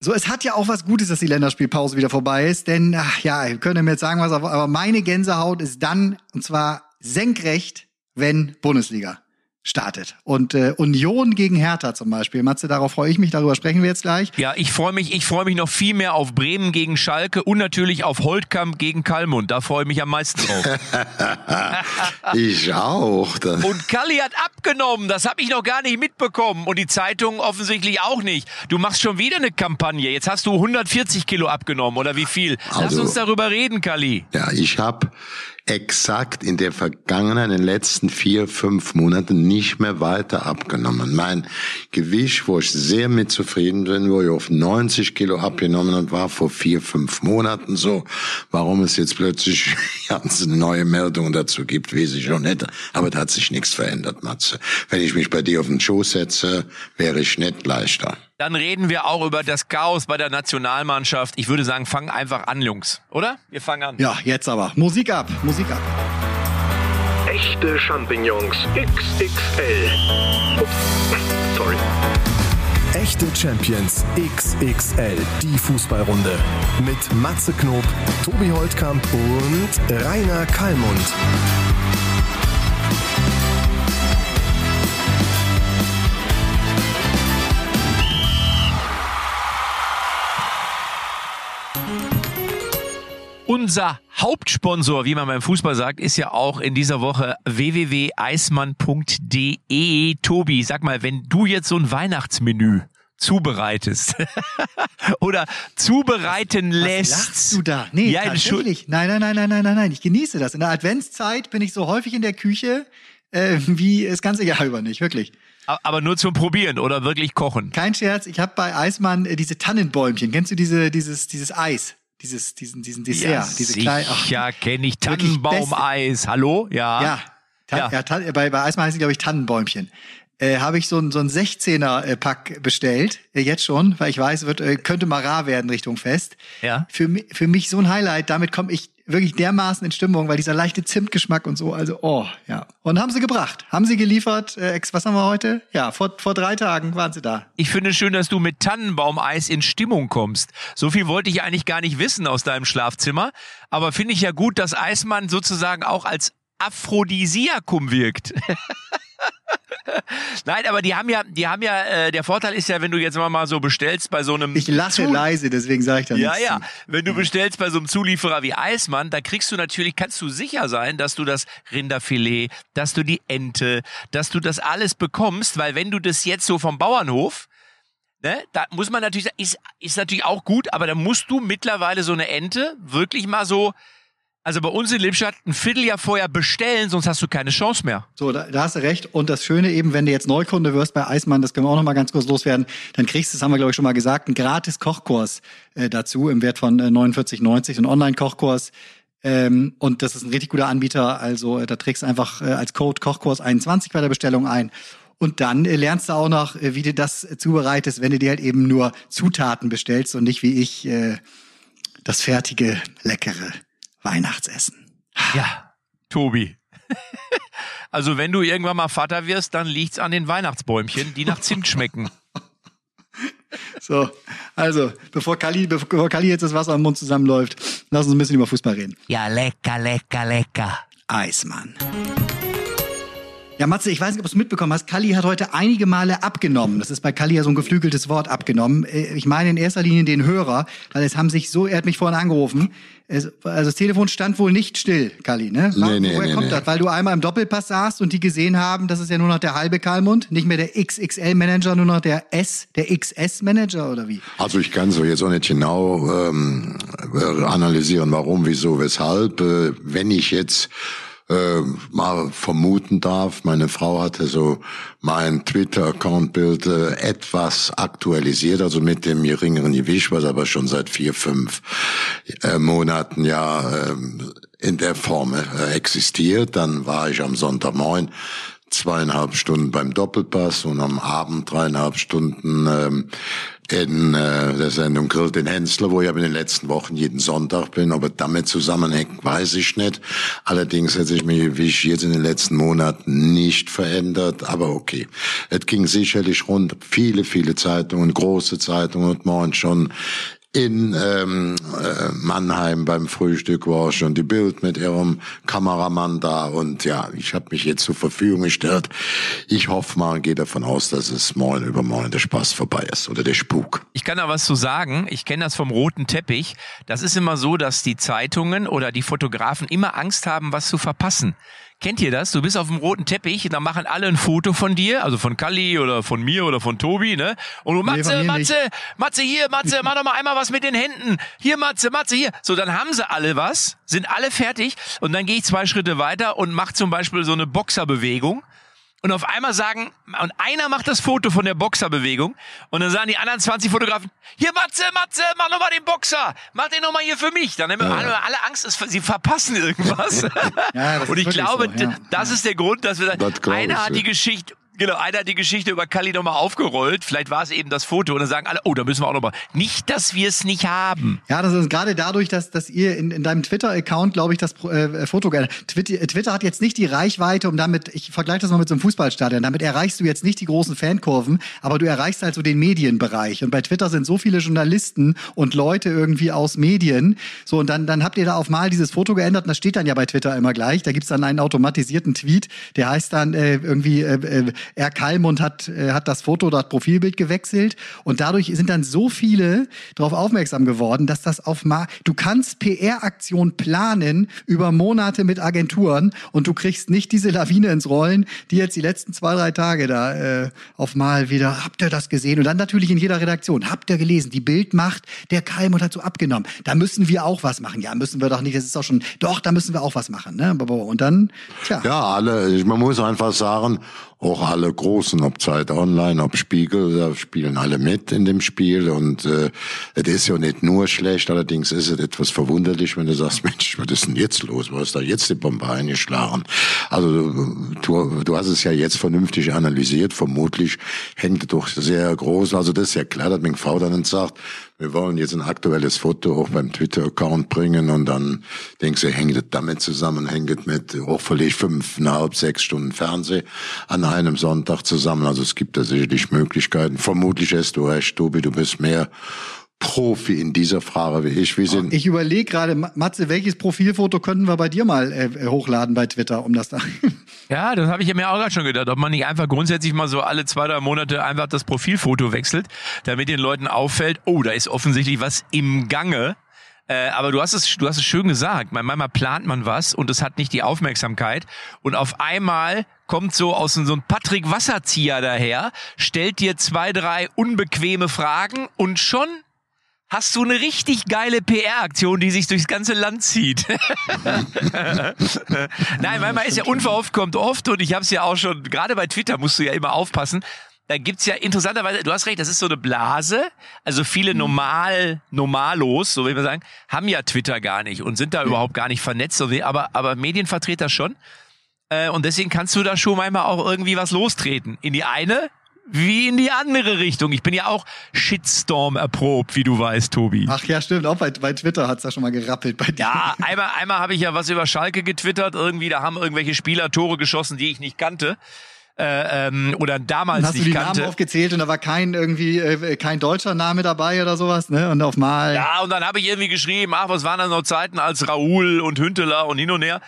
So, es hat ja auch was Gutes, dass die Länderspielpause wieder vorbei ist, denn, ach ja, ihr könnt mir jetzt sagen, was, aber meine Gänsehaut ist dann, und zwar senkrecht, wenn Bundesliga startet. Und äh, Union gegen Hertha zum Beispiel. Matze, darauf freue ich mich, darüber sprechen wir jetzt gleich. Ja, ich freue mich, ich freue mich noch viel mehr auf Bremen gegen Schalke und natürlich auf Holtkamp gegen Kalmund. Da freue ich mich am meisten drauf. ich auch. Und Kalli hat abgenommen, das habe ich noch gar nicht mitbekommen. Und die Zeitung offensichtlich auch nicht. Du machst schon wieder eine Kampagne. Jetzt hast du 140 Kilo abgenommen, oder wie viel? Lass also, uns darüber reden, Kalli. Ja, ich habe exakt in der Vergangenheit, in den letzten vier, fünf Monaten nicht mehr weiter abgenommen. Mein Gewicht, wo ich sehr mit zufrieden bin, wo ich auf 90 Kilo abgenommen und war vor vier, fünf Monaten so. Warum es jetzt plötzlich ganz neue Meldungen dazu gibt, weiß ich schon nicht. Aber da hat sich nichts verändert, Matze. Wenn ich mich bei dir auf den Schoß setze, wäre ich nicht leichter. Dann reden wir auch über das Chaos bei der Nationalmannschaft. Ich würde sagen, fangen einfach an, Jungs, oder? Wir fangen an. Ja, jetzt aber. Musik ab, Musik ab. Echte Champignons XXL. Ups, sorry. Echte Champions XXL, die Fußballrunde. Mit Matze Knob, Tobi Holtkamp und Rainer Kallmund. Unser Hauptsponsor, wie man beim Fußball sagt, ist ja auch in dieser Woche www.eismann.de. Tobi, sag mal, wenn du jetzt so ein Weihnachtsmenü zubereitest oder zubereiten was, lässt. Was lachst du da? Nee, ja, tatsächlich. Nein, nein, nein, nein, nein, nein, nein. Ich genieße das. In der Adventszeit bin ich so häufig in der Küche äh, wie das ganze Jahr über nicht, wirklich. Aber nur zum Probieren oder wirklich kochen? Kein Scherz. Ich habe bei Eismann äh, diese Tannenbäumchen. Kennst du diese, dieses, dieses Eis? Dieses, diesen, diesen Dessert, ja, diese kleinen. Ja, kenne ich Tannenbaumeis. Hallo? Ja. Ja. ja. ja bei, bei Eismann heißen glaube ich, Tannenbäumchen. Äh, habe ich so ein, so ein 16er Pack bestellt, äh, jetzt schon, weil ich weiß, wird äh, könnte mal rar werden Richtung Fest. Ja. Für, für mich so ein Highlight, damit komme ich wirklich dermaßen in Stimmung, weil dieser leichte Zimtgeschmack und so, also oh, ja. Und haben sie gebracht, haben sie geliefert, äh, was haben wir heute? Ja, vor, vor drei Tagen waren sie da. Ich finde es schön, dass du mit Tannenbaumeis in Stimmung kommst. So viel wollte ich eigentlich gar nicht wissen aus deinem Schlafzimmer, aber finde ich ja gut, dass Eismann sozusagen auch als Aphrodisiakum wirkt. Nein, aber die haben ja, die haben ja, äh, der Vorteil ist ja, wenn du jetzt mal so bestellst bei so einem. Ich lache Zu leise, deswegen sage ich da Ja, ja. Wenn du bestellst bei so einem Zulieferer wie Eismann, da kriegst du natürlich, kannst du sicher sein, dass du das Rinderfilet, dass du die Ente, dass du das alles bekommst, weil wenn du das jetzt so vom Bauernhof, Ne, da muss man natürlich, ist, ist natürlich auch gut, aber da musst du mittlerweile so eine Ente wirklich mal so also bei uns in Lippstadt ein Vierteljahr vorher bestellen, sonst hast du keine Chance mehr. So, da, da hast du recht. Und das Schöne eben, wenn du jetzt Neukunde wirst bei Eismann, das können wir auch noch mal ganz kurz loswerden, dann kriegst du, das haben wir glaube ich schon mal gesagt, einen gratis Kochkurs äh, dazu im Wert von äh, 49,90, ein Online-Kochkurs. Ähm, und das ist ein richtig guter Anbieter. Also äh, da trägst du einfach äh, als Code Kochkurs 21 bei der Bestellung ein. Und dann äh, lernst du auch noch, äh, wie du das zubereitest, wenn du dir halt eben nur Zutaten bestellst und nicht wie ich das fertige, leckere Weihnachtsessen. Ja, Tobi. also wenn du irgendwann mal Vater wirst, dann liegt's an den Weihnachtsbäumchen, die nach Zimt schmecken. So, also, bevor Kali, bevor Kali jetzt das Wasser im Mund zusammenläuft, lass uns ein bisschen über Fußball reden. Ja, lecker, lecker, lecker. Eismann. Ja, Matze, ich weiß nicht, ob du es mitbekommen hast. Kalli hat heute einige Male abgenommen. Das ist bei Kalli ja so ein geflügeltes Wort abgenommen. Äh, ich meine in erster Linie den Hörer, weil es haben sich so, er hat mich vorhin angerufen. Es, also das Telefon stand wohl nicht still, Kalli, ne? Nee, nee, Woher nee, kommt nee. das? Weil du einmal im Doppelpass saßt und die gesehen haben, das ist ja nur noch der halbe Kalmund, nicht mehr der XXL-Manager, nur noch der S, der XS-Manager oder wie? Also ich kann so jetzt auch nicht genau ähm, analysieren, warum, wieso, weshalb. Äh, wenn ich jetzt äh, mal vermuten darf. Meine Frau hatte so mein Twitter-Account-Bild äh, etwas aktualisiert, also mit dem geringeren Gewicht, was aber schon seit vier, fünf äh, Monaten ja äh, in der Form äh, existiert. Dann war ich am Sonntagmorgen zweieinhalb Stunden beim Doppelpass und am Abend dreieinhalb Stunden ähm, in äh, der Sendung Grill den Hensler, wo ich aber in den letzten Wochen jeden Sonntag bin. Aber damit zusammenhängt, weiß ich nicht. Allerdings hat sich mich, wie ich jetzt in den letzten Monaten nicht verändert. Aber okay, es ging sicherlich rund. Viele, viele Zeitungen, große Zeitungen und morgen schon in ähm, äh, Mannheim beim Frühstück war schon die Bild mit ihrem Kameramann da und ja, ich habe mich jetzt zur Verfügung gestellt. Ich hoffe mal gehe davon aus, dass es morgen übermorgen der Spaß vorbei ist oder der Spuk. Ich kann da was zu sagen. Ich kenne das vom roten Teppich. Das ist immer so, dass die Zeitungen oder die Fotografen immer Angst haben, was zu verpassen. Kennt ihr das? Du bist auf dem roten Teppich, da machen alle ein Foto von dir, also von Kalli oder von mir oder von Tobi, ne? Und du, Matze, Nee, von mir Matze, Matze, hier, Matze, mach doch mal einmal was mit den Händen. Hier, Matze, Matze, hier. So, dann haben sie alle was, sind alle fertig und dann gehe ich zwei Schritte weiter und mach zum Beispiel so eine Boxerbewegung. Und auf einmal sagen, und einer macht das Foto von der Boxerbewegung und dann sagen die anderen 20 Fotografen, hier Matze, Matze, mach noch mal den Boxer, mach den noch mal hier für mich. Dann haben wir alle, alle Angst, sie verpassen irgendwas. Ja, das und ich glaube, so, ja. das ist der Grund, dass wir Das sagen, glaub einer ich, hat die ja. Geschichte, genau, einer hat die Geschichte über Kali noch mal aufgerollt. Vielleicht war es eben das Foto und dann sagen alle, oh, da müssen wir auch noch mal. Nicht, dass wir es nicht haben. Ja, das ist gerade dadurch, dass, dass ihr in, in deinem Twitter-Account, glaube ich, das Pro- äh, Foto geändert Twitter, Twitter hat jetzt nicht die Reichweite, um damit, ich vergleiche das mal mit so einem Fußballstadion, damit erreichst du jetzt nicht die großen Fankurven, aber du erreichst halt so den Medienbereich. Und bei Twitter sind so viele Journalisten und Leute irgendwie aus Medien. So, und dann, dann habt ihr da auf mal dieses Foto geändert und das steht dann ja bei Twitter immer gleich. Da gibt's dann einen automatisierten Tweet, der heißt dann äh, irgendwie, äh, äh, R. Kalmund hat, äh, hat das Foto oder das Profilbild gewechselt. Und dadurch sind dann so viele darauf aufmerksam geworden, dass das auf mal, du kannst PR-Aktion planen über Monate mit Agenturen und du kriegst nicht diese Lawine ins Rollen, die jetzt die letzten zwei, drei Tage da äh, auf mal wieder, habt ihr das gesehen? Und dann natürlich in jeder Redaktion, habt ihr gelesen, die Bild macht, der Kalmund hat so abgenommen. Da müssen wir auch was machen. Ja, müssen wir doch nicht, das ist doch schon, doch, da müssen wir auch was machen. Ne? Und dann, tja. Ja, alle, man muss einfach sagen, auch alle großen, ob Zeit Online, ob Spiegel, da spielen alle mit in dem Spiel und äh, es ist ja nicht nur schlecht, allerdings ist es etwas verwunderlich, wenn du sagst, Mensch, was ist denn jetzt los? Was ist da jetzt die Bombe eingeschlagen? Also du, du hast es ja jetzt vernünftig analysiert, vermutlich hängt doch sehr groß, also das ist ja klar, dass mein V dann sagt, wir wollen jetzt ein aktuelles Foto auch beim Twitter-Account bringen und dann denkst du, hängt es damit zusammen, hängt mit hoffentlich fünfeinhalb, sechs Stunden Fernseh an einem Sonntag zusammen. Also es gibt da sicherlich Möglichkeiten. Vermutlich hast du recht, Tobi, du bist mehr Profi in dieser Frage wie ich. Wir sind Ich überlege gerade, Ma- Matze, welches Profilfoto könnten wir bei dir mal äh, hochladen bei Twitter, um das da. Ja, das habe ich mir auch gerade schon gedacht, ob man nicht einfach grundsätzlich mal so alle zwei, drei Monate einfach das Profilfoto wechselt, damit den Leuten auffällt, oh, da ist offensichtlich was im Gange. Äh, aber du hast es, du hast es schön gesagt. Manchmal plant man was und es hat nicht die Aufmerksamkeit und auf einmal kommt so aus so ein Patrick Wasserzieher daher, stellt dir zwei, drei unbequeme Fragen und schon hast du eine richtig geile PR-Aktion, die sich durchs ganze Land zieht. Nein, manchmal ist ja unverhofft kommt oft und ich habe es ja auch schon, gerade bei Twitter musst du ja immer aufpassen. Da gibt's ja interessanterweise, du hast recht, das ist so eine Blase. Also viele normal, normalos, so will man sagen, haben ja Twitter gar nicht und sind da überhaupt gar nicht vernetzt, so wie, aber, aber Medienvertreter schon. Äh, und deswegen kannst du da schon manchmal auch irgendwie was lostreten. In die eine wie in die andere Richtung. Ich bin ja auch Shitstorm erprobt, wie du weißt, Tobi. Ach ja, stimmt, auch bei, bei Twitter hat's da schon mal gerappelt bei dir. Ja, einmal, einmal habe ich ja was über Schalke getwittert. Irgendwie, da haben irgendwelche Spieler Tore geschossen, die ich nicht kannte. Äh, ähm, oder damals Dann hast du nicht die kannte. Namen aufgezählt und da war kein irgendwie äh, kein deutscher Name dabei oder sowas, ne? Und auf mal. Ja, und dann habe ich irgendwie geschrieben, ach, was waren das noch Zeiten als Raoul und Hünteler und hin und her.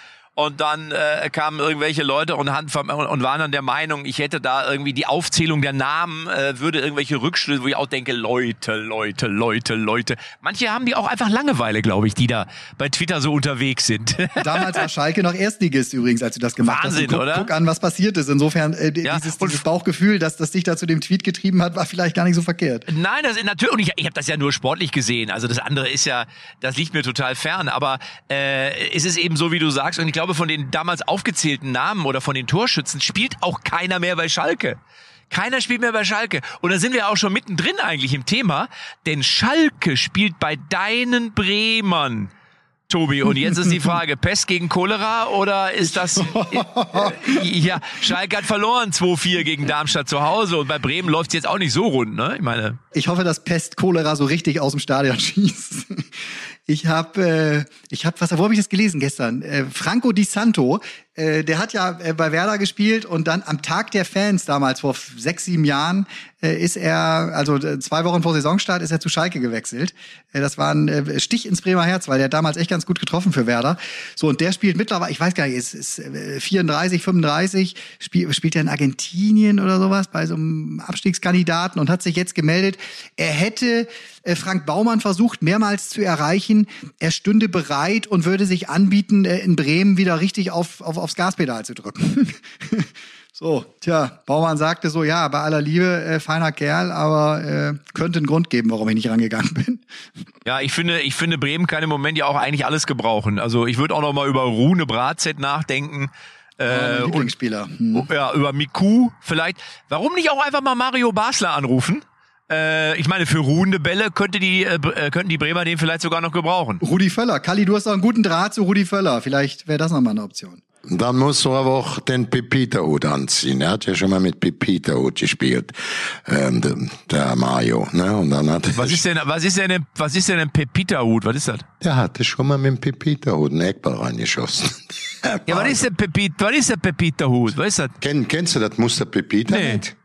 Und dann äh, kamen irgendwelche Leute und, han- und waren dann der Meinung, ich hätte da irgendwie die Aufzählung der Namen, äh, würde irgendwelche Rückschlüsse, wo ich auch denke, Leute, Leute, Leute, Leute. Manche haben die auch einfach Langeweile, glaube ich, die da bei Twitter so unterwegs sind. Damals war Schalke noch Erstligist übrigens, als du das gemacht Wahnsinn, hast. Guck, oder? Guck an, was passiert ist. Insofern, äh, Ja, dieses, dieses Bauchgefühl, dass das dich da zu dem Tweet getrieben hat, war vielleicht gar nicht so verkehrt. Nein, das ist natürlich, und ich, ich habe das ja nur sportlich gesehen. Also das andere ist ja, das liegt mir total fern. Aber äh, es ist eben so, wie du sagst. Und ich glaube, von den damals aufgezählten Namen oder von den Torschützen spielt auch keiner mehr bei Schalke. Keiner spielt mehr bei Schalke. Und da sind wir auch schon mittendrin eigentlich im Thema. Denn Schalke spielt bei deinen Bremern Tobi. Und jetzt ist die Frage, Pest gegen Cholera oder ist das... Äh, ja, Schalke hat verloren 2-4 gegen Darmstadt zu Hause und bei Bremen läuft es jetzt auch nicht so rund, ne? Ich meine... Ich hoffe, dass Pest Cholera so richtig aus dem Stadion schießt. Ich habe, äh, ich habe, was, wo habe ich das gelesen gestern? Äh, Franco Di Santo, der hat ja äh, bei Werder gespielt und dann am Tag der Fans damals vor sechs, sieben Jahren äh, ist er, also äh, zwei Wochen vor Saisonstart ist er zu Schalke gewechselt. Äh, das war ein äh, Stich ins Bremer Herz, weil der damals echt ganz gut getroffen für Werder. So und der spielt mittlerweile, ich weiß gar nicht, ist, ist äh, 34, 35, spiel, spielt er in Argentinien oder sowas bei so einem Abstiegskandidaten und hat sich jetzt gemeldet. Er hätte äh, Frank Baumann versucht mehrmals zu erreichen. Er stünde bereit und würde sich anbieten, äh, in Bremen wieder richtig auf, auf, aufs Gaspedal zu drücken. so, tja, Baumann sagte so, ja, bei aller Liebe, äh, feiner Kerl, aber äh, könnte einen Grund geben, warum ich nicht rangegangen bin. Ja, ich finde, ich finde, Bremen kann im Moment ja auch eigentlich alles gebrauchen. Also ich würde auch noch mal über Rune Bratzett nachdenken. Äh, Lieblingsspieler. Hm. Ja, über Miku vielleicht. Warum nicht auch einfach mal Mario Basler anrufen? Äh, ich meine, für ruhende Bälle könnte die, äh, könnten die Bremer den vielleicht sogar noch gebrauchen. Rudi Völler. Kalli, du hast doch einen guten Draht zu Rudi Völler. Vielleicht wäre das nochmal eine Option. Dann musst du aber auch den Pepita-Hut anziehen. Er hat ja schon mal mit Pepita-Hut gespielt, ähm, der, der Mario. Ne? Und dann hat was ist denn, was ist denn, ein, was ist denn ein Pepita-Hut? Was ist das? Der hatte schon mal mit dem Pepita-Hut einen Eckball reingeschossen. ja, was ist der Pepita, was ist der Pepita-Hut? Was ist das? Kenn, kennst du das Muster Pepita Nee. nicht?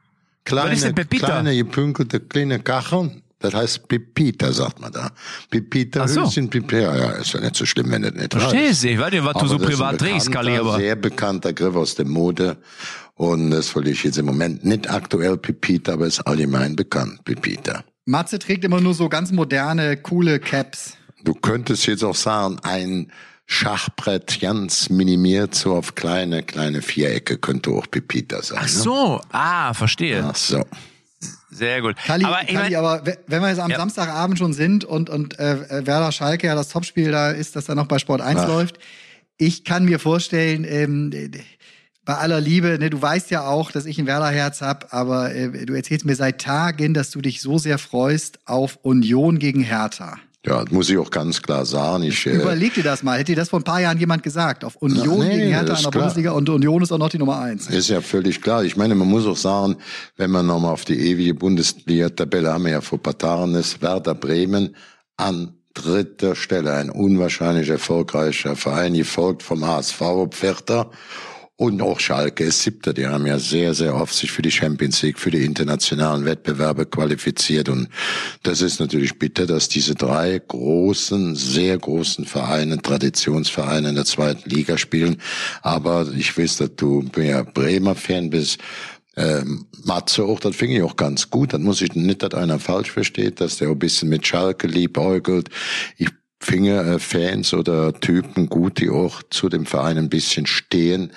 Kleine, kleine gepünkelte kleine Kacheln. Das heißt Pepita, sagt man da. Pepita so. Hülschen, Pepita. Ja, ist ja nicht so schlimm, wenn du das nicht Verstehst du? Ich weiß nicht, was du Aber so ist ein privat trägst, Kalli, bekannter, aber. sehr bekannter Griff aus der Mode. Und das wollte ich jetzt im Moment nicht aktuell Pepita, aber ist allgemein bekannt, Pepita. Matze trägt immer nur so ganz moderne, coole Caps. Du könntest jetzt auch sagen, ein Schachbrett ganz minimiert, so auf kleine, kleine Vierecke könnte auch Pepita sein. Ach so, ah, verstehe. Ne? Ach so. Sehr gut. Kalli, aber mein, aber we- wenn wir jetzt am Ja. Samstagabend schon sind und, und äh, Werder Schalke ja das Topspiel da ist, das da noch bei Sport 1 Ach. läuft, ich kann mir vorstellen, ähm, bei aller Liebe, ne, du weißt ja auch, dass ich ein Werder-Herz hab, aber äh, du erzählst mir seit Tagen, dass du dich so sehr freust auf Union gegen Hertha. Ja, das muss ich auch ganz klar sagen. Ich, äh, Überleg dir das mal. Hätte dir das vor ein paar Jahren jemand gesagt? Auf Union Ja, nee, gegen Hertha in der. Bundesliga und Union ist auch noch die Nummer eins. Ist ja völlig klar. Ich meine, man muss auch sagen, wenn man nochmal auf die ewige Bundesliga-Tabelle haben wir ja vor paar Tagen ist Werder Bremen an dritter Stelle. Ein unwahrscheinlich erfolgreicher Verein, gefolgt vom HSV Pferder. Und auch Schalke ist siebter. Die haben ja sehr, sehr oft sich für die Champions League, für die internationalen Wettbewerbe qualifiziert. Und das ist natürlich bitter, dass diese drei großen, sehr großen Vereine, Traditionsvereine in der zweiten Liga spielen. Aber ich weiß, dass du mehr Bremer Fan bist. Ähm, Matze auch, das finde ich auch ganz gut. Das muss ich nicht, dass einer falsch versteht, dass der ein bisschen mit Schalke liebäugelt. Ich Fans oder Typen gut, die auch zu dem Verein ein bisschen stehen,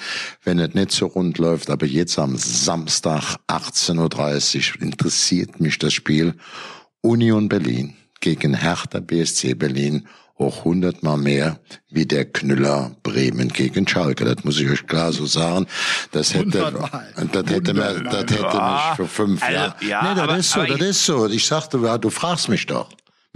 wenn es nicht so rund läuft. Aber jetzt am Samstag 18.30 Uhr interessiert mich das Spiel Union Berlin gegen Hertha BSC Berlin auch hundertmal mehr wie der Knüller Bremen gegen Schalke. Das muss ich euch klar so sagen. Das hätte, Hundertmal. das hätte, mir, das hätte mich vor fünf Also, Jahren. ja, nee, das aber- ist so, das ich- ist so. Ich sagte, ja, du fragst mich doch.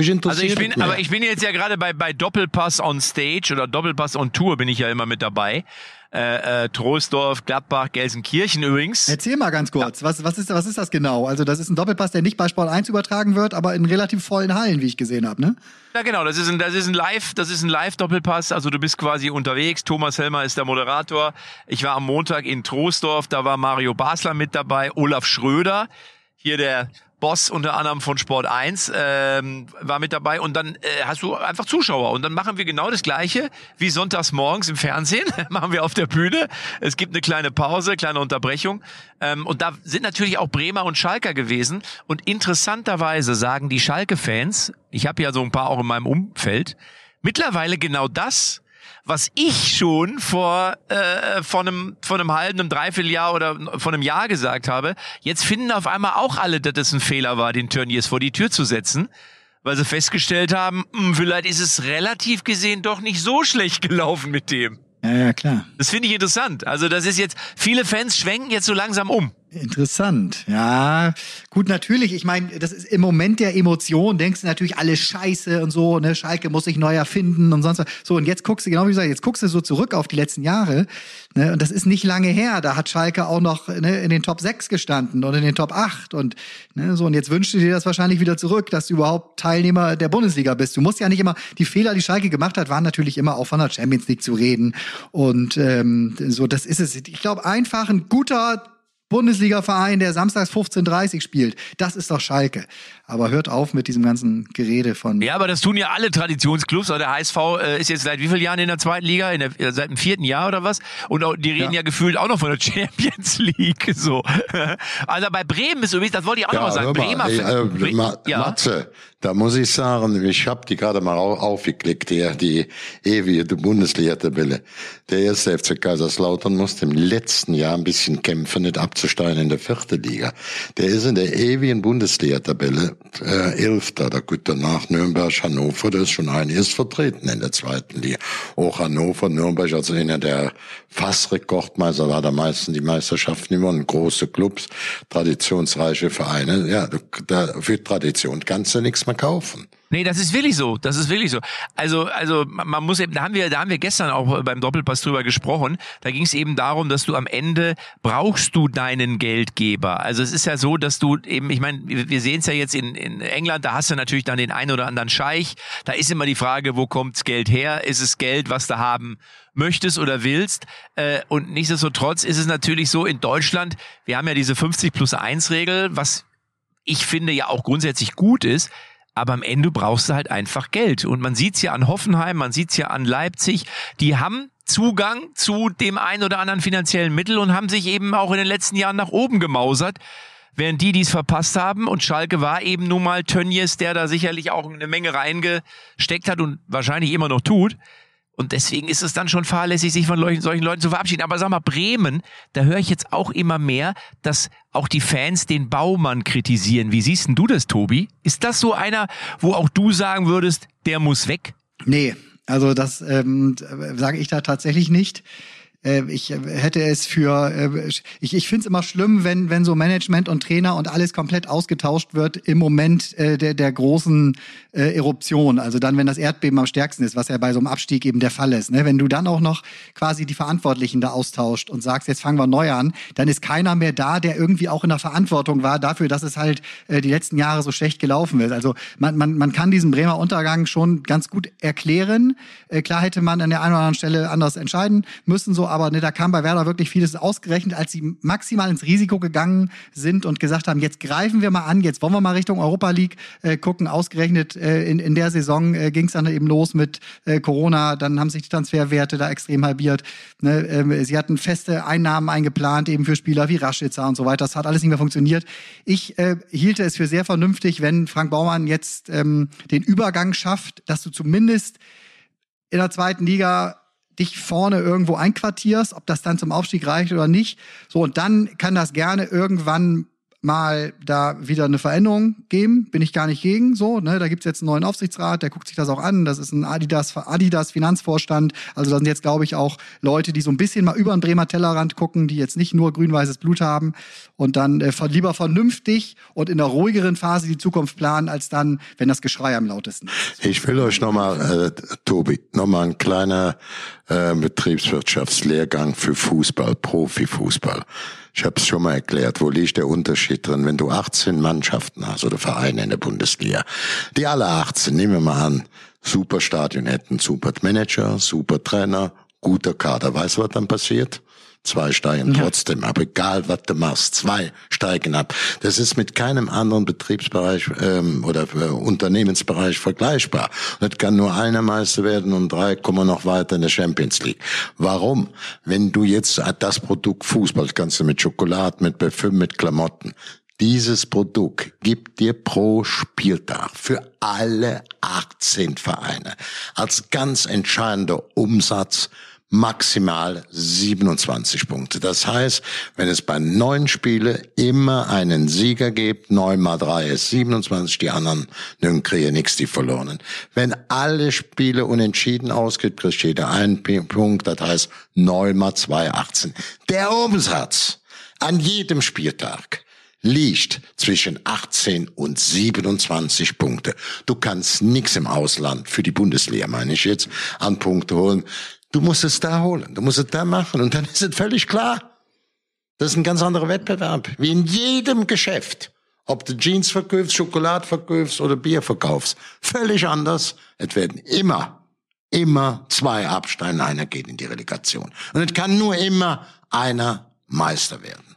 Mich also interessiert ich bin, aber ich bin jetzt ja gerade bei, bei Doppelpass on Stage oder Doppelpass on Tour bin ich ja immer mit dabei. Äh, äh, Troisdorf, Gladbach, Gelsenkirchen übrigens. Erzähl mal ganz kurz, was, was, ist, was ist das genau? Also das ist ein Doppelpass, der nicht bei Sport 1 übertragen wird, aber in relativ vollen Hallen, wie ich gesehen habe, ne? Ja, genau, das ist ein, das ist ein Live, das ist ein Live-Doppelpass. Also du bist quasi unterwegs. Thomas Helmer ist der Moderator. Ich war am Montag in Troisdorf, da war Mario Basler mit dabei, Olaf Schröder, hier der Boss unter anderem von Sport 1 ähm, war mit dabei. Und dann äh, hast du einfach Zuschauer. Und dann machen wir genau das gleiche wie sonntags morgens im Fernsehen. Machen wir auf der Bühne. Es gibt eine kleine Pause kleine Unterbrechung. Ähm, und da sind natürlich auch Bremer und Schalker gewesen. Und interessanterweise sagen die Schalke-Fans ich habe ja so ein paar auch in meinem Umfeld mittlerweile genau das was ich schon vor, äh, vor, einem, vor einem halben, einem Dreivierteljahr oder vor einem Jahr gesagt habe, jetzt finden auf einmal auch alle, dass es ein Fehler war, den Turniers vor die Tür zu setzen, weil sie festgestellt haben, hm, vielleicht ist es relativ gesehen doch nicht so schlecht gelaufen mit dem. Ja, ja, klar. Das finde ich interessant. Also das ist jetzt, viele Fans schwenken jetzt so langsam um. Interessant. Ja, gut, natürlich. Ich meine, das ist im Moment der Emotion, denkst du natürlich alles scheiße und so, ne? Schalke muss sich neu erfinden und sonst was. So, und jetzt guckst du, genau wie gesagt, jetzt guckst du so zurück auf die letzten Jahre. Ne? Und das ist nicht lange her. Da hat Schalke auch noch ne, in den Top 6 gestanden und in den Top 8. Und ne, so, und jetzt wünschst du dir das wahrscheinlich wieder zurück, dass du überhaupt Teilnehmer der Bundesliga bist. Du musst ja nicht immer, die Fehler, die Schalke gemacht hat, waren natürlich immer auch von der Champions League zu reden. Und ähm, so, das ist es. Ich glaube, einfach ein guter Bundesliga-Verein, der samstags 15.30 spielt. Das ist doch Schalke. Aber hört auf mit diesem ganzen Gerede von. Ja, aber das tun ja alle Traditionsclubs. Der HSV äh, ist jetzt seit wie vielen Jahren in der zweiten Liga? In der, äh, seit dem vierten Jahr oder was? Und auch, die reden ja. ja. gefühlt auch noch von der Champions League. So. Also bei Bremen ist übrigens, das wollte ich auch ja, noch mal sagen. Bremer ey, äh, Bre Ma ja. Matze, da muss ich sagen, ich habe die gerade mal aufgeklickt, die, die ewige Bundesliga-Tabelle. Der erste FC Kaiserslautern musste im letzten Jahr ein bisschen kämpfen, nicht abzusteigen in der vierte Liga. Der ist in der ewigen Bundesliga-Tabelle äh, Elfter. Da gut danach Nürnberg, Hannover, das ist schon einiges vertreten in der zweiten Liga. Auch Hannover, Nürnberg, also einer der fast Rekordmeister war der meisten die Meisterschaften gewonnen. Große Clubs, traditionsreiche Vereine. Ja, da, für Tradition kannst du nichts mehr kaufen. Nee, das ist wirklich so. Das ist wirklich so. Also, also man muss eben, da haben wir, da haben wir gestern auch beim Doppelpass drüber gesprochen. Da ging es eben darum, dass du am Ende brauchst du deinen Geldgeber. Also es ist ja so, dass du eben, ich meine, wir sehen es ja jetzt in, in England, da hast du natürlich dann den einen oder anderen Scheich. Da ist immer die Frage, wo kommt's Geld her? Ist es Geld, was du haben möchtest oder willst? Äh, und nichtsdestotrotz ist es natürlich so in Deutschland, wir haben ja diese 50 plus 1 Regel, was ich finde ja auch grundsätzlich gut ist. Aber am Ende brauchst du halt einfach Geld. Und man sieht's ja an Hoffenheim, man sieht's ja an Leipzig. Die haben Zugang zu dem ein oder anderen finanziellen Mittel und haben sich eben auch in den letzten Jahren nach oben gemausert. Während die dies verpasst haben und Schalke war eben nun mal Tönnies, der da sicherlich auch eine Menge reingesteckt hat und wahrscheinlich immer noch tut. Und deswegen ist es dann schon fahrlässig, sich von solchen Leuten zu verabschieden. Aber sag mal, Bremen, da höre ich jetzt auch immer mehr, dass auch die Fans den Baumann kritisieren. Wie siehst denn du das, Tobi? Ist das so einer, wo auch du sagen würdest, der muss weg? Nee, also das ähm, sage ich da tatsächlich nicht. Äh, ich hätte es für, äh, ich, ich finde es immer schlimm, wenn, wenn so Management und Trainer und alles komplett ausgetauscht wird im Moment äh, der, der großen äh, Eruption. Also dann, wenn das Erdbeben am stärksten ist, was ja bei so einem Abstieg eben der Fall ist. Ne? Wenn du dann auch noch quasi die Verantwortlichen da austauscht und sagst, jetzt fangen wir neu an, dann ist keiner mehr da, der irgendwie auch in der Verantwortung war dafür, dass es halt äh, die letzten Jahre so schlecht gelaufen ist. Also man, man, man kann diesen Bremer Untergang schon ganz gut erklären. Äh, klar hätte man an der einen oder anderen Stelle anders entscheiden müssen, so aber ne, da kam bei Werder wirklich vieles ausgerechnet, als sie maximal ins Risiko gegangen sind und gesagt haben, jetzt greifen wir mal an, jetzt wollen wir mal Richtung Europa League äh, gucken. Ausgerechnet äh, in, in der Saison äh, ging es dann eben los mit äh, Corona, dann haben sich die Transferwerte da extrem halbiert. Ne? Ähm, sie hatten feste Einnahmen eingeplant, eben für Spieler wie Raschitzer und so weiter. Das hat alles nicht mehr funktioniert. Ich äh, hielte es für sehr vernünftig, wenn Frank Baumann jetzt ähm, den Übergang schafft, dass du zumindest in der zweiten Liga dich vorne irgendwo einquartierst, ob das dann zum Aufstieg reicht oder nicht. So, und dann kann das gerne irgendwann mal da wieder eine Veränderung geben, bin ich gar nicht gegen. So, ne, da gibt's jetzt einen neuen Aufsichtsrat, der guckt sich das auch an. Das ist ein Adidas, Adidas Finanzvorstand. Also da sind jetzt, glaube ich, auch Leute, die so ein bisschen mal über den Bremer Tellerrand gucken, die jetzt nicht nur grün-weißes Blut haben und dann äh, lieber vernünftig und in einer ruhigeren Phase die Zukunft planen, als dann, wenn das Geschrei am lautesten ist. Ich will euch nochmal, äh, Tobi, nochmal ein kleiner äh, Betriebswirtschaftslehrgang für Fußball, Profifußball. Ich habe es schon mal erklärt, wo liegt der Unterschied drin, wenn du 18 Mannschaften hast oder Vereine in der Bundesliga. Die alle 18, nehmen wir mal an, super Stadion hätten, super Manager, super Trainer, guter Kader. Weißt du, was dann passiert? Zwei steigen ja. trotzdem ab, egal was du machst. Zwei steigen ab. Das ist mit keinem anderen Betriebsbereich ähm, oder äh, Unternehmensbereich vergleichbar. Und das kann nur einer Meister werden und drei kommen noch weiter in der Champions League. Warum? Wenn du jetzt das Produkt Fußball, kannst du mit Schokolade, mit Parfüm, mit Klamotten, dieses Produkt gibt dir pro Spieltag für alle 18 Vereine als ganz entscheidender Umsatz maximal 27 Punkte. Das heißt, wenn es bei neun Spiele immer einen Sieger gibt, neun mal drei ist 27, die anderen nun kriegen nichts, die verloren. Wenn alle Spiele unentschieden ausgeht, kriegt jeder einen Punkt, das heißt neun mal zwei 18. Der Umsatz an jedem Spieltag liegt zwischen 18 und 27 Punkte. Du kannst nichts im Ausland, für die Bundesliga meine ich jetzt, an Punkte holen. Du musst es da holen, du musst es da machen und dann ist es völlig klar. Das ist ein ganz anderer Wettbewerb, wie in jedem Geschäft. Ob du Jeans verkaufst, Schokolade verkaufst oder Bier verkaufst. Völlig anders. Es werden immer, immer zwei absteigen, einer geht in die Relegation. Und es kann nur immer einer Meister werden.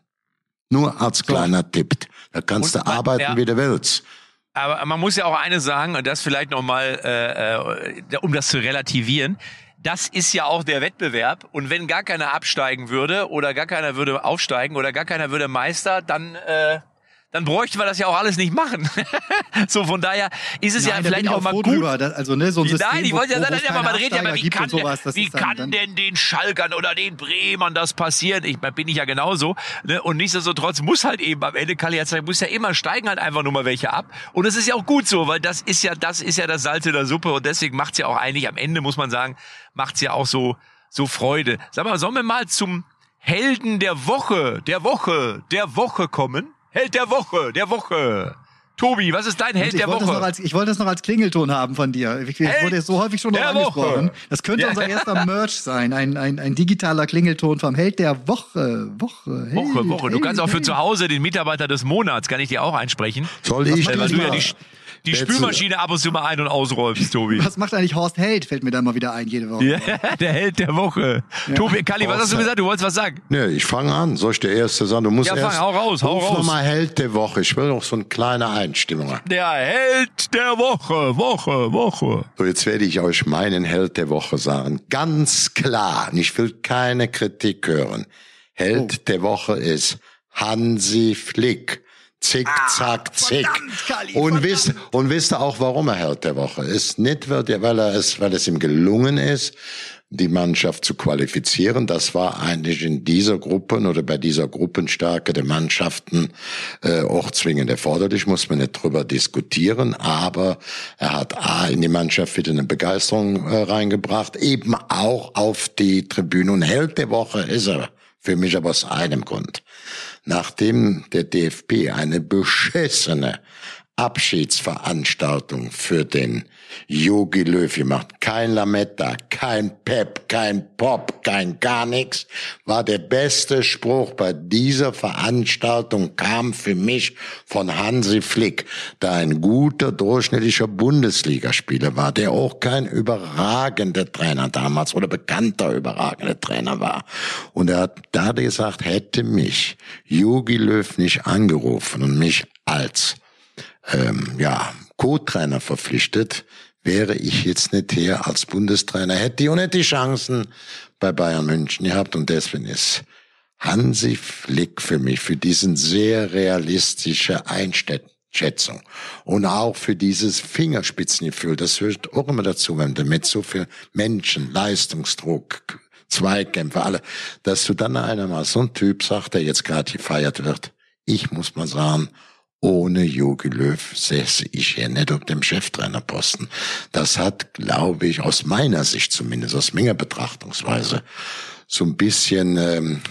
Nur als kleiner so. Tipp. Da kannst und, du arbeiten, ja. wie du willst. Aber man muss ja auch eine sagen, und das vielleicht nochmal, äh, äh, um das zu relativieren. Das ist ja auch der Wettbewerb. Und wenn gar keiner absteigen würde oder gar keiner würde aufsteigen oder gar keiner würde Meister, dann äh, dann bräuchten wir das ja auch alles nicht machen. so von daher ist es Nein, ja vielleicht auch, auch mal gut. Drüber, dass, also ne, so ein System, Nein, ich wollte ja sagen, aber man redet ja immer, wie kann, sowas, wie kann dann, denn den Schalkern oder den Bremern das passieren? Ich bin ich ja genauso. Ne? Und nichtsdestotrotz muss halt eben am Ende Kali hat muss ja immer steigen halt einfach nur mal welche ab. Und das ist ja auch gut so, weil das ist ja das ist ja das Salz in der Suppe und deswegen macht's ja auch eigentlich am Ende muss man sagen macht's ja auch so so Freude. Sag mal, sollen wir mal zum Helden der Woche, der Woche, der Woche kommen? Held der Woche, der Woche. Tobi, was ist dein Held der Woche? Als, ich wollte das noch als Klingelton haben von dir. Ich, ich wurde jetzt so häufig schon noch angesprochen. Woche. Das könnte ja. unser erster Merch sein. Ein, ein, ein digitaler Klingelton vom Held der Woche. Woche, Held, Woche, Woche. Du kannst auch für zu Hause den Mitarbeiter des Monats, kann ich dir auch einsprechen. Soll ich? Weil du ja die, die Spülmaschine ab und zu mal ein- und ausräumst, Tobi. Was macht eigentlich Horst Held? Fällt mir da mal wieder ein, jede Woche. Ja, der Held der Woche. Ja. Tobi, Kalli, was hast du gesagt? Du wolltest was sagen? Nee, ich fange an. Soll ich der Erste sagen? Du musst ja, erst... hau raus, hau raus. nochmal Held der Woche. Ich will noch so eine kleine Einstimmung. Der Held der Woche, Woche, Woche. So, jetzt werde ich euch meinen Held der Woche sagen. Ganz klar. Und ich will keine Kritik hören. Held oh. der Woche ist Hansi Flick. Zick, ah, zack, zick. Kali, und wisst, und wisst ihr auch, warum er Held der Woche ist? Nicht, weil er es, weil es ihm gelungen ist, die Mannschaft zu qualifizieren. Das war eigentlich in dieser Gruppen oder bei dieser Gruppenstärke der Mannschaften äh, auch zwingend erforderlich, muss man nicht drüber diskutieren. Aber er hat A, in die Mannschaft wieder eine Begeisterung äh, reingebracht, eben auch auf die Tribüne. Und Held der Woche ist er für mich aber aus einem Grund nachdem der DFB eine beschissene Abschiedsveranstaltung für den Yogi Löw gemacht. Kein Lametta, kein Pep, kein Pop, kein gar nichts. War der beste Spruch bei dieser Veranstaltung kam für mich von Hansi Flick, da ein guter durchschnittlicher Bundesligaspieler war, der auch kein überragender Trainer damals oder bekannter überragender Trainer war. Und er hat da gesagt, hätte mich Yogi Löw nicht angerufen und mich als ähm, ja, Co-Trainer verpflichtet, wäre ich jetzt nicht hier als Bundestrainer, hätte ich auch nicht die Chancen bei Bayern München gehabt. Und deswegen ist Hansi Flick für mich, für diesen sehr realistische Einschätzung und auch für dieses Fingerspitzengefühl, das gehört auch immer dazu, wenn du mit so viel Menschen, Leistungsdruck, Zweikämpfe, alle, dass du dann einmal so ein Typ sagt, der jetzt gerade gefeiert wird, ich muss mal sagen, ohne Jogi Löw säße ich hier nicht auf dem Cheftrainerposten. Das hat, glaube ich, aus meiner Sicht zumindest, aus meiner Betrachtungsweise, so ein bisschen, ähm,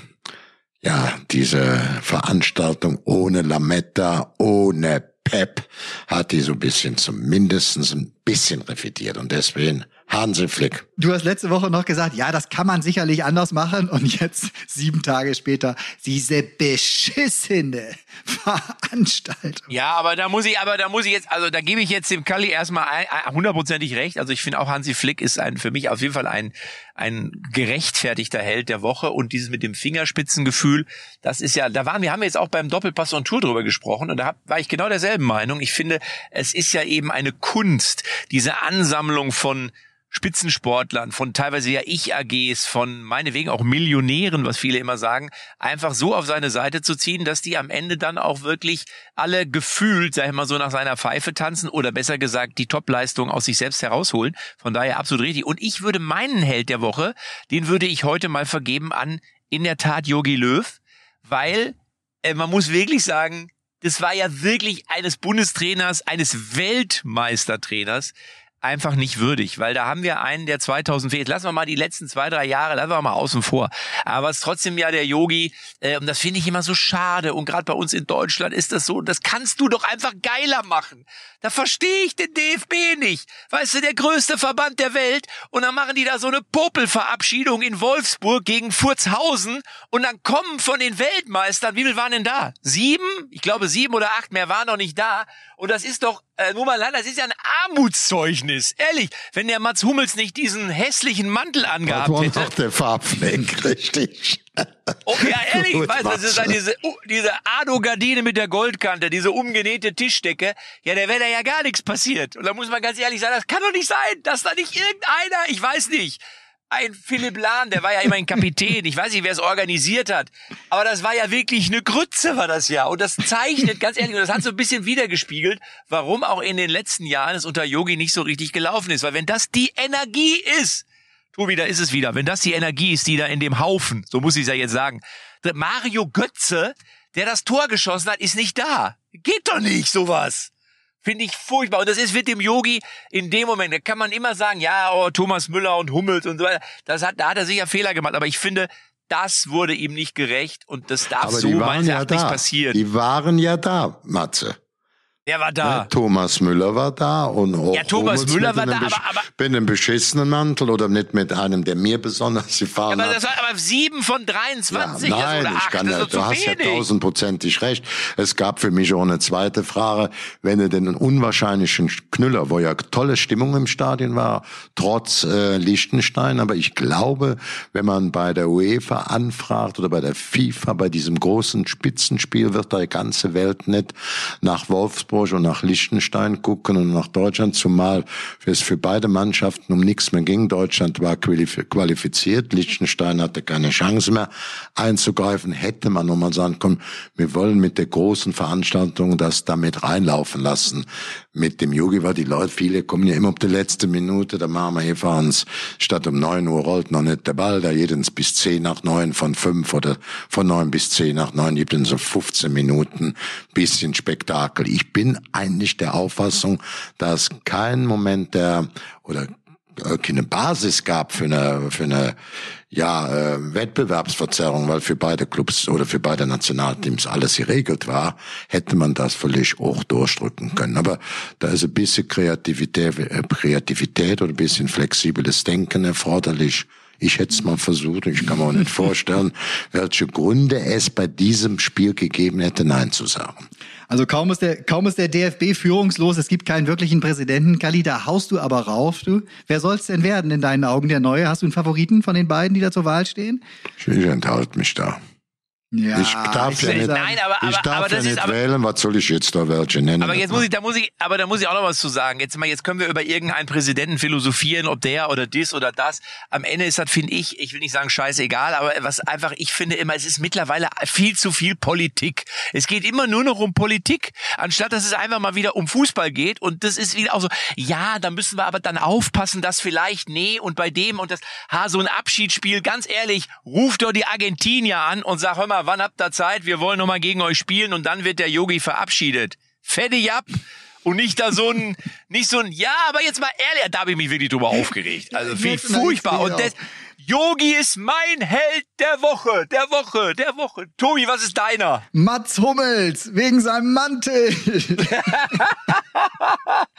ja, diese Veranstaltung ohne Lametta, ohne Pep, hat die so ein bisschen zumindest ein bisschen revidiert. Und deswegen Hansi Flick. Du hast letzte Woche noch gesagt, ja, das kann man sicherlich anders machen. Und jetzt, sieben Tage später, diese beschissene Veranstaltung. Ja, aber da muss ich, aber da muss ich jetzt, also da gebe ich jetzt dem Kalli erstmal hundertprozentig recht. Also ich finde auch Hansi Flick ist ein, für mich auf jeden Fall ein, ein gerechtfertigter Held der Woche. Und dieses mit dem Fingerspitzengefühl, das ist ja, da waren wir, haben wir jetzt auch beim Doppelpass und Tour drüber gesprochen. Und da hab, war ich genau derselben Meinung. Ich finde, es ist ja eben eine Kunst, diese Ansammlung von Spitzensportlern, von teilweise ja Ich-AGs, von meinetwegen auch Millionären, was viele immer sagen, einfach so auf seine Seite zu ziehen, dass die am Ende dann auch wirklich alle gefühlt, sag ich mal so, nach seiner Pfeife tanzen oder besser gesagt die Topleistung aus sich selbst herausholen. Von daher absolut richtig. Und ich würde meinen Held der Woche, den würde ich heute mal vergeben an in der Tat Yogi Löw, weil äh, man muss wirklich sagen, das war ja wirklich eines Bundestrainers, eines Weltmeistertrainers, einfach nicht würdig, weil da haben wir einen, der 2004, jetzt lassen wir mal die letzten zwei, drei Jahre, lassen wir mal außen vor. Aber es ist trotzdem ja der Yogi, äh, und das finde ich immer so schade. Und gerade bei uns in Deutschland ist das so, das kannst du doch einfach geiler machen. Da verstehe ich den DFB nicht. Weißt du, der größte Verband der Welt, und dann machen die da so eine Popelverabschiedung in Wolfsburg gegen Furzhausen, und dann kommen von den Weltmeistern, wie viel waren denn da? Sieben? Ich glaube sieben oder acht, mehr waren noch nicht da. Und das ist doch, äh, nur mal das ist ja ein Armutszeugnis. Ehrlich, wenn der Mats Hummels nicht diesen hässlichen Mantel angehabt Das war hätte. noch der Farbfleck, richtig. Oh, ja, ehrlich, Gut, weißt du, das ist ja Matze. diese, uh, diese Ado-Gardine mit der Goldkante, diese umgenähte Tischdecke. Ja, da wäre da ja gar nichts passiert. Und da muss man ganz ehrlich sagen, das kann doch nicht sein, dass da nicht irgendeiner, ich weiß nicht, ein Philipp Lahn, der war ja immer ein Kapitän. Ich weiß nicht, wer es organisiert hat. Aber das war ja wirklich eine Grütze, war das ja. Und das zeichnet, ganz ehrlich, und das hat so ein bisschen wiedergespiegelt, warum auch in den letzten Jahren es unter Yogi nicht so richtig gelaufen ist. Weil wenn das die Energie ist, Tobi, da ist es wieder. Wenn das die Energie ist, die da in dem Haufen, so muss ich es ja jetzt sagen, Mario Götze, der das Tor geschossen hat, ist nicht da. Geht doch nicht, sowas. Finde ich furchtbar. Und das ist mit dem Yogi in dem Moment, da kann man immer sagen, ja, oh, Thomas Müller und Hummels und so weiter. Das hat, da hat er sicher Fehler gemacht. Aber ich finde, das wurde ihm nicht gerecht und das darf so meines ja Erachtens nicht passieren. Die waren ja da, Matze. Der war Ja, da. Thomas Müller war da und auch Ja, Thomas Hummels Müller war da, aber- aber- mit einem beschissenen Mantel oder nicht mit einem, der mir besonders gefallen Aber hat. das war aber sieben von Ja, 23 nein, also, oder ich acht, kann das ja, du hast ja wenig. tausendprozentig recht. Es gab für mich auch eine zweite Frage. Wenn du den unwahrscheinlichen Knüller, wo ja tolle Stimmung im Stadion war, trotz äh, Liechtenstein, aber ich glaube, wenn man bei der UEFA anfragt oder bei der FIFA, bei diesem großen Spitzenspiel wird die ganze Welt nicht nach Wolfsburg und nach Liechtenstein gucken und nach Deutschland, zumal es für beide Mannschaften um nichts mehr ging. Deutschland war qualif- qualifiziert, Liechtenstein hatte keine Chance mehr einzugreifen. Hätte man nochmal sagen können, wir wollen mit der großen Veranstaltung das damit reinlaufen lassen. Mit dem Yogi war die Leute, viele kommen ja immer auf die letzte Minute, da machen wir hier fahrens. Statt um neun Uhr rollt noch nicht der Ball, da jedens bis zehn nach neun von fünf oder von neun bis zehn nach neun gibt es so 15 Minuten bisschen Spektakel. Ich bin eigentlich der Auffassung, dass kein Moment der oder äh, keine Basis gab für eine für eine ja äh, Wettbewerbsverzerrung, weil für beide Clubs oder für beide Nationalteams alles geregelt war, hätte man das völlig auch durchdrücken können. Aber da ist ein bisschen Kreativität, äh, Kreativität oder ein bisschen flexibles Denken erforderlich. Ich hätte es mal versucht, ich kann mir auch nicht vorstellen, welche Gründe es bei diesem Spiel gegeben hätte, Nein zu sagen. Also kaum ist der, kaum ist der DFB führungslos, es gibt keinen wirklichen Präsidenten. Kali, da haust du aber rauf, du. Wer soll's denn werden in deinen Augen, der Neue? Hast du einen Favoriten von den beiden, die da zur Wahl stehen? Ich enthalte mich da. Ja, ich darf ja will nicht, Nein, aber- ich aber- darf aber ja ist nicht aber- wählen, was soll ich jetzt da welche nennen? Aber jetzt muss ich, da muss ich, aber da muss ich auch noch was zu sagen. Jetzt mal, jetzt können wir über irgendeinen Präsidenten philosophieren, ob der oder dies oder das. Am Ende ist das, finde ich, ich will nicht sagen scheißegal, aber was einfach, ich finde immer, es ist mittlerweile viel zu viel Politik. Es geht immer nur noch um Politik, anstatt dass es einfach mal wieder um Fußball geht. Und das ist wieder auch so, ja, da müssen wir aber dann aufpassen, dass vielleicht, nee, und bei dem und das, ha, so ein Abschiedsspiel, ganz ehrlich, ruft doch die Argentinier an und sag, hör mal, wann habt ihr Zeit? Wir wollen noch mal gegen euch spielen und dann wird der Yogi verabschiedet. Fertig ab. Und nicht da so ein, nicht so ein, ja, aber jetzt mal ehrlich, da habe ich mich wirklich drüber aufgeregt. Also ich furchtbar. Und das, Yogi ist mein Held der Woche, der Woche, der Woche. Tobi, was ist deiner? Mats Hummels, wegen seinem Mantel.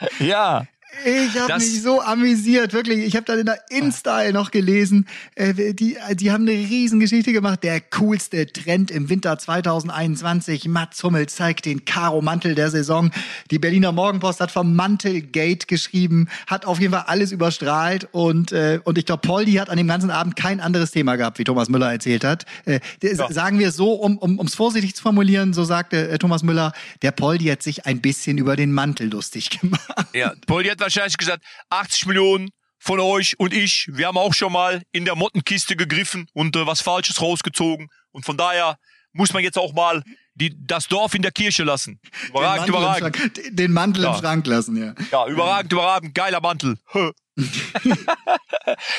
Ja. Ich habe mich so amüsiert, wirklich. Ich habe dann in der InStyle noch gelesen, äh, die, die haben eine Riesengeschichte gemacht. Der coolste Trend im Winter 2021. Mats Hummels zeigt den Karo-Mantel der Saison. Die Berliner Morgenpost hat vom Mantelgate geschrieben, hat auf jeden Fall alles überstrahlt. Und, äh, und ich glaube, Poldi hat an dem ganzen Abend kein anderes Thema gehabt, wie Thomas Müller erzählt hat. Äh, der, Sagen wir es so, um um um's vorsichtig zu formulieren, so sagte äh, Thomas Müller, der Poldi hat sich ein bisschen über den Mantel lustig gemacht. Ja, Poldi hat wahrscheinlich gesagt, 80 Millionen von euch und ich, wir haben auch schon mal in der Mottenkiste gegriffen und äh, was Falsches rausgezogen. Und von daher muss man jetzt auch mal die, das Dorf in der Kirche lassen. Überragend, den Mantel, überragend. Im Schrank, den Mantel Ja. im Schrank lassen, ja. Ja, überragend, überragend, geiler Mantel.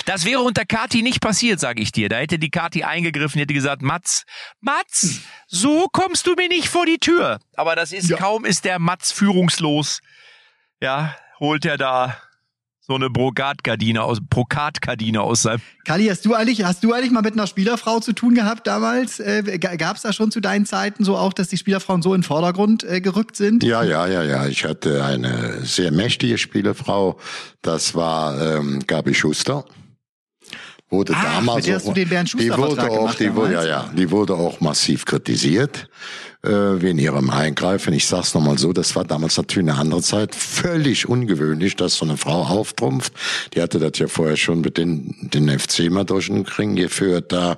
Das wäre unter Kati nicht passiert, sage ich dir. Da hätte die Kati eingegriffen, hätte gesagt, Mats, Mats, so kommst du mir nicht vor die Tür. Aber das ist, Ja. kaum ist der Mats führungslos, ja, holt er da so eine Brokatgardine aus Brokatkardine aus seinem. Kali, hast du eigentlich, hast du eigentlich mal mit einer Spielerfrau zu tun gehabt damals? Äh, Gab es da schon zu deinen Zeiten so auch, dass die Spielerfrauen so in den Vordergrund äh, gerückt sind? Ja, ja, ja, ja. Ich hatte eine sehr mächtige Spielerfrau. Das war ähm, Gabi Schuster. Wurde Ah, damals mit der du den Bernd die wurde auch, die wurde, ja, ja, die wurde auch massiv kritisiert äh, wegen ihrem Eingreifen. Ich sag's nochmal so, das war damals natürlich eine andere Zeit, völlig ungewöhnlich, dass so eine Frau auftrumpft. Die hatte das ja vorher schon mit den, den FC mal durch den Ring geführt da.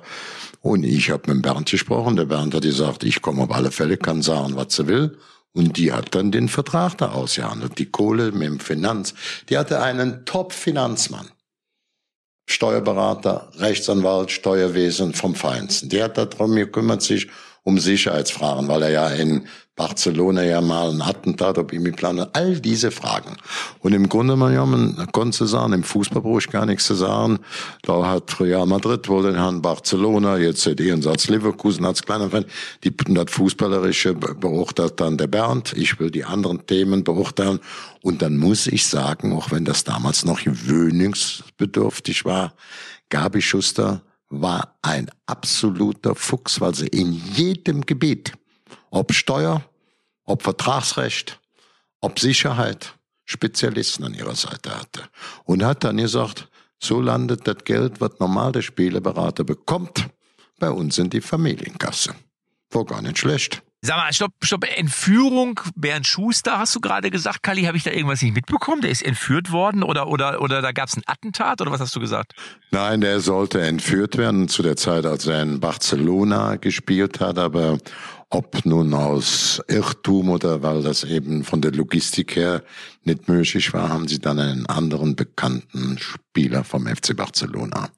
Und ich habe mit Bernd gesprochen. Der Bernd hat gesagt, ich komme auf alle Fälle, kann sagen, was sie will. Und die hat dann den Vertrag da ausgehandelt. Die Kohle mit dem Finanz. Die hatte einen Top-Finanzmann. Steuerberater, Rechtsanwalt, Steuerwesen vom Feinsten. Der hat darum gekümmert sich um Sicherheitsfragen, weil er ja in Barcelona ja mal ein Attentat auf ihn geplant hat. All diese Fragen. Und im Grunde genommen, man konnte sagen, im Fußball brauche ich gar nichts zu sagen. Da hat Real Madrid wohl den Herrn Barcelona, jetzt hat ihren Satz Leverkusen als kleiner Fan. Die, das Fußballerische be- beurteilt dann der Bernd. Ich will die anderen Themen beurteilen. Und dann muss ich sagen, auch wenn das damals noch gewöhnungsbedürftig war, Gabi Schuster war ein absoluter Fuchs, weil sie in jedem Gebiet, ob Steuer, ob Vertragsrecht, ob Sicherheit, Spezialisten an ihrer Seite hatte. Und hat dann gesagt, so landet das Geld, was normal der Spieleberater bekommt, bei uns in die Familienkasse. War gar nicht schlecht. Sag mal, stopp, stopp, Entführung, Bernd Schuster, hast du gerade gesagt, Kali, habe ich da irgendwas nicht mitbekommen? Der ist entführt worden oder, oder, oder da gab es ein Attentat oder was hast du gesagt? Nein, der sollte entführt werden zu der Zeit, als er in Barcelona gespielt hat, aber ob nun aus Irrtum oder weil das eben von der Logistik her nicht möglich war, haben sie dann einen anderen bekannten Spieler vom FC Barcelona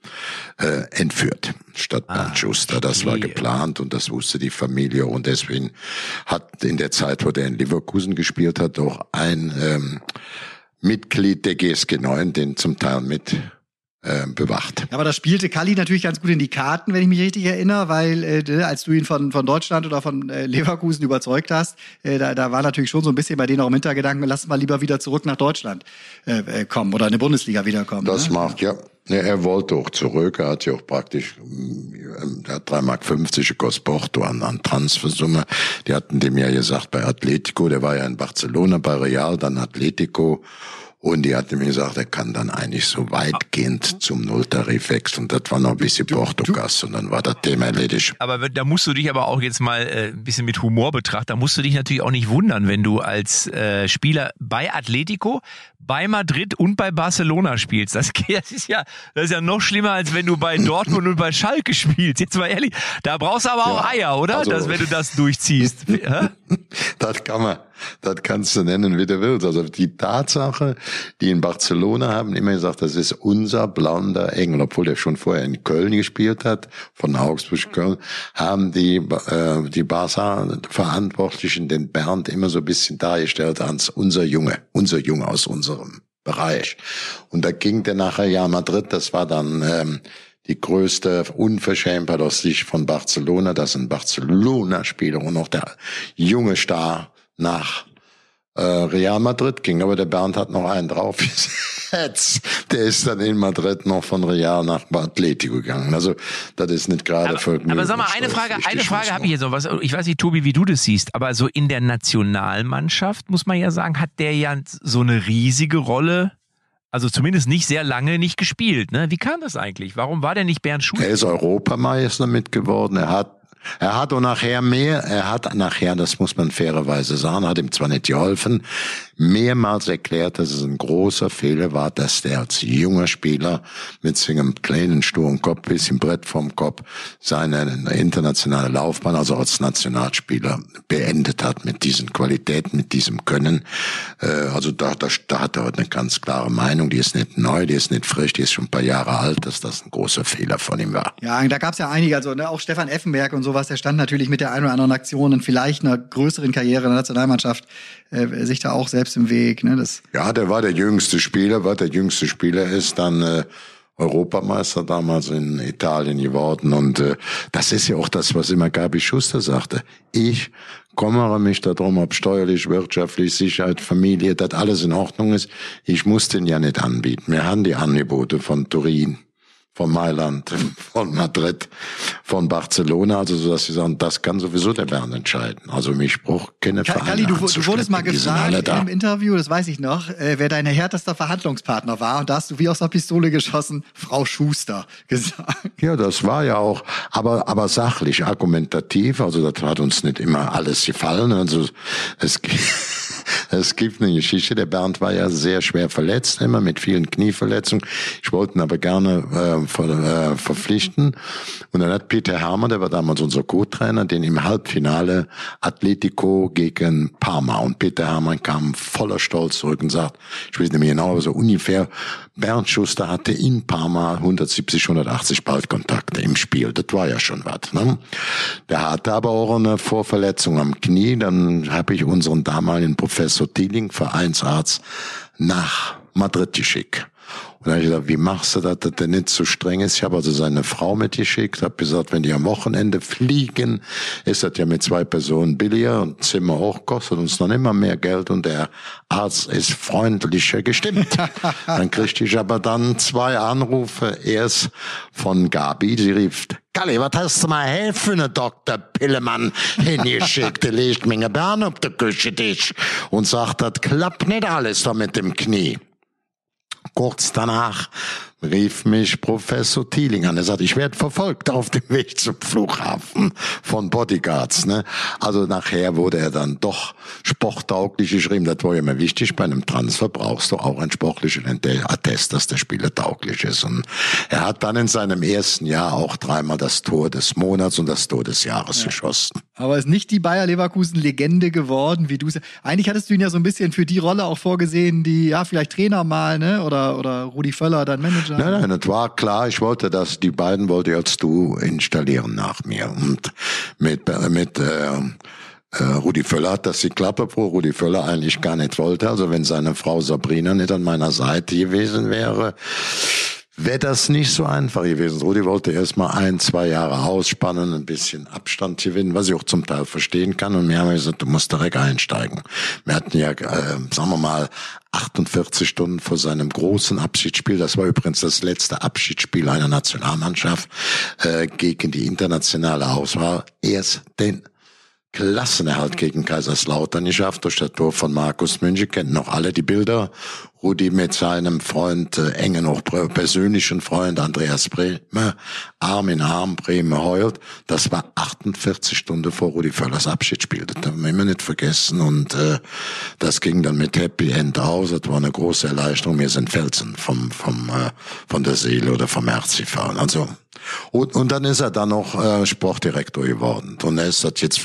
äh, entführt, statt Bernd Schuster. Das war geplant und das wusste die Familie und deswegen hat in der Zeit, wo der in Leverkusen gespielt hat, auch ein ähm, Mitglied der GSG 9 den zum Teil mit äh, bewacht. Aber das spielte Kalli natürlich ganz gut in die Karten, wenn ich mich richtig erinnere, weil äh, als du ihn von, von Deutschland oder von äh, Leverkusen überzeugt hast, äh, da, da war natürlich schon so ein bisschen bei denen auch im Hintergedanken, lass mal lieber wieder zurück nach Deutschland äh, äh, kommen oder in die Bundesliga wiederkommen. Das ne? macht, ja. ja. Er wollte auch zurück. Er hat ja auch praktisch, ähm, er hat 3,50 Mark gekostet Porto an, an Transfersumme. Die hatten dem ja gesagt bei Atletico, der war ja in Barcelona bei Real, dann Atletico. Und die hatten mir gesagt, er kann dann eigentlich so weitgehend zum Nulltarif wechseln. Das war noch ein bisschen Portugas und dann war das Thema erledigt. Aber da musst du dich aber auch jetzt mal äh, ein bisschen mit Humor betrachten. Da musst du dich natürlich auch nicht wundern, wenn du als äh, Spieler bei Atletico, bei Madrid und bei Barcelona spielst. Das, das ist ja, das ist ja noch schlimmer, als wenn du bei Dortmund und bei Schalke spielst. Jetzt mal ehrlich, da brauchst du aber auch Ja, Eier, oder? also- dass, wenn du das durchziehst. Das kann man, das kannst du nennen, wie du willst. Also die Tatsache, die in Barcelona haben immer gesagt, das ist unser blonder Engel, obwohl der schon vorher in Köln gespielt hat, von Augsburg Köln, haben die, äh, die Barca-Verantwortlichen den Bernd immer so ein bisschen dargestellt als unser Junge, unser Junge aus unserem Bereich. Und da ging der nachher ja Madrid, das war dann, ähm, die größte Unverschämtheit aus Sicht von Barcelona, dass ein Barcelona-Spieler und noch der junge Star nach äh, Real Madrid ging. Aber der Bernd hat noch einen draufgesetzt. Der ist dann in Madrid noch von Real nach Atletico gegangen. Also das ist nicht gerade Aber, aber sag mal, eine Frage, eine Frage habe ich jetzt noch. Was, ich weiß nicht, Tobi, wie du das siehst, aber so in der Nationalmannschaft, muss man ja sagen, hat der ja so eine riesige Rolle, also zumindest nicht sehr lange nicht gespielt. Ne? Wie kam das eigentlich? Warum war der nicht Bernd Schuster? Er ist Europameister mit geworden. Er hat er hat auch nachher mehr, er hat nachher, das muss man fairerweise sagen, hat ihm zwar nicht geholfen, mehrmals erklärt, dass es ein großer Fehler war, dass der als junger Spieler mit seinem kleinen sturen Kopf, bisschen Brett vom Kopf, seine internationale Laufbahn, also als Nationalspieler, beendet hat mit diesen Qualitäten, mit diesem Können. Äh, Also da, da, da hat er eine ganz klare Meinung, die ist nicht neu, die ist nicht frisch, die ist schon ein paar Jahre alt, dass das ein großer Fehler von ihm war. Ja, da gab's ja einige, also ne, auch Stefan Effenberg und sowas, der stand natürlich mit der einen oder anderen Aktion und vielleicht einer größeren Karriere in der Nationalmannschaft äh, sich da auch selbst im Weg. Ne? Das, Ja, der war der jüngste Spieler, war der jüngste Spieler ist, dann äh, Europameister damals in Italien geworden. Und äh, das ist ja auch das, was immer Gabi Schuster sagte. Ich kümmere mich darum, ob steuerlich, wirtschaftlich, Sicherheit, Familie, das alles in Ordnung ist. Ich muss den ja nicht anbieten. Wir haben die Angebote von Turin von Mailand, von Madrid, von Barcelona, also so dass sie sagen, das kann sowieso der Bernd entscheiden. Also mich braucht keine Vereine Kalli, du, du wurdest mal gefragt im Interview, das weiß ich noch, äh, wer dein härtester Verhandlungspartner war. Und da hast du wie aus der Pistole geschossen, Frau Schuster gesagt. Ja, das war ja auch, aber aber sachlich, argumentativ, also das hat uns nicht immer alles gefallen, also es es gibt eine Geschichte, der Bernd war ja sehr schwer verletzt, immer mit vielen Knieverletzungen. Ich wollte ihn aber gerne äh, ver, äh, verpflichten. Und dann hat Peter Hermann, der war damals unser Co-Trainer, den im Halbfinale Atletico gegen Parma. Und Peter Hermann kam voller Stolz zurück und sagt, ich weiß nicht mehr genau, aber so ungefähr, Bernd Schuster hatte in Parma 170, 180 Ballkontakte im Spiel. Das war ja schon was. Ne? Der hatte aber auch eine Vorverletzung am Knie. Dann habe ich unseren damaligen Professor Thieling, Vereinsarzt, nach Madrid geschickt. Und dann habe ich gesagt, wie machst du das, dass der nicht so streng ist? Ich habe also seine Frau mitgeschickt, habe gesagt, wenn die am Wochenende fliegen, ist das ja mit zwei Personen billiger und Zimmer auch kostet uns noch immer mehr Geld und der Arzt ist freundlicher gestimmt. dann kriegte ich aber dann zwei Anrufe, erst von Gabi, sie rief, Galli, was hast du mal helfen, ne Dr. Pillemann hingeschickt? Der legt mir Bern auf der Küche dich und sagt, das klappt nicht alles da mit dem Knie. Kurz danach rief mich Professor Thieling an. Er sagt, ich werde verfolgt auf dem Weg zum Flughafen von Bodyguards. Ne? Also nachher wurde er dann doch sporttauglich geschrieben. Das war ja immer wichtig. Bei einem Transfer brauchst du auch einen sportlichen Attest, dass der Spieler tauglich ist. Und er hat dann in seinem ersten Jahr auch dreimal das Tor des Monats und das Tor des Jahres ja. geschossen. Aber ist nicht die Bayer Leverkusen Legende geworden, wie du Eigentlich hattest du ihn ja so ein bisschen für die Rolle auch vorgesehen, die ja vielleicht Trainer mal, ne? Oder oder Rudi Völler, dein Manager. Nein, nein, das war klar. Ich wollte das, die beiden wollte ich als du installieren nach mir und mit mit äh, äh, Rudi Völler hat das geklappt, obwohl Rudi Völler eigentlich gar nicht wollte. Also wenn seine Frau Sabrina nicht an meiner Seite gewesen wäre, wäre das nicht so einfach gewesen. Rudi wollte erst mal ein, zwei Jahre ausspannen, ein bisschen Abstand gewinnen, was ich auch zum Teil verstehen kann. Und wir haben gesagt, du musst direkt einsteigen. Wir hatten ja, äh, sagen wir mal, 48 Stunden vor seinem großen Abschiedsspiel, das war übrigens das letzte Abschiedsspiel einer Nationalmannschaft äh, gegen die internationale Auswahl, erst den Klassenerhalt gegen Kaiserslautern geschafft durch das Tor von Markus München. Kennen noch alle die Bilder. Rudi mit seinem Freund, äh, engen auch persönlichen Freund Andreas Bremer, Arm in Arm, Bremer heult. Das war 48 Stunden vor Rudi Völlers Abschiedsspiel. Das haben wir immer nicht vergessen. Und äh, das ging dann mit Happy End aus. Das war eine große Erleichterung. Wir sind Felsen vom, vom, äh, von der Seele oder vom Herz gefahren. Also und, und dann ist er dann noch äh, Sportdirektor geworden. Und er ist das jetzt,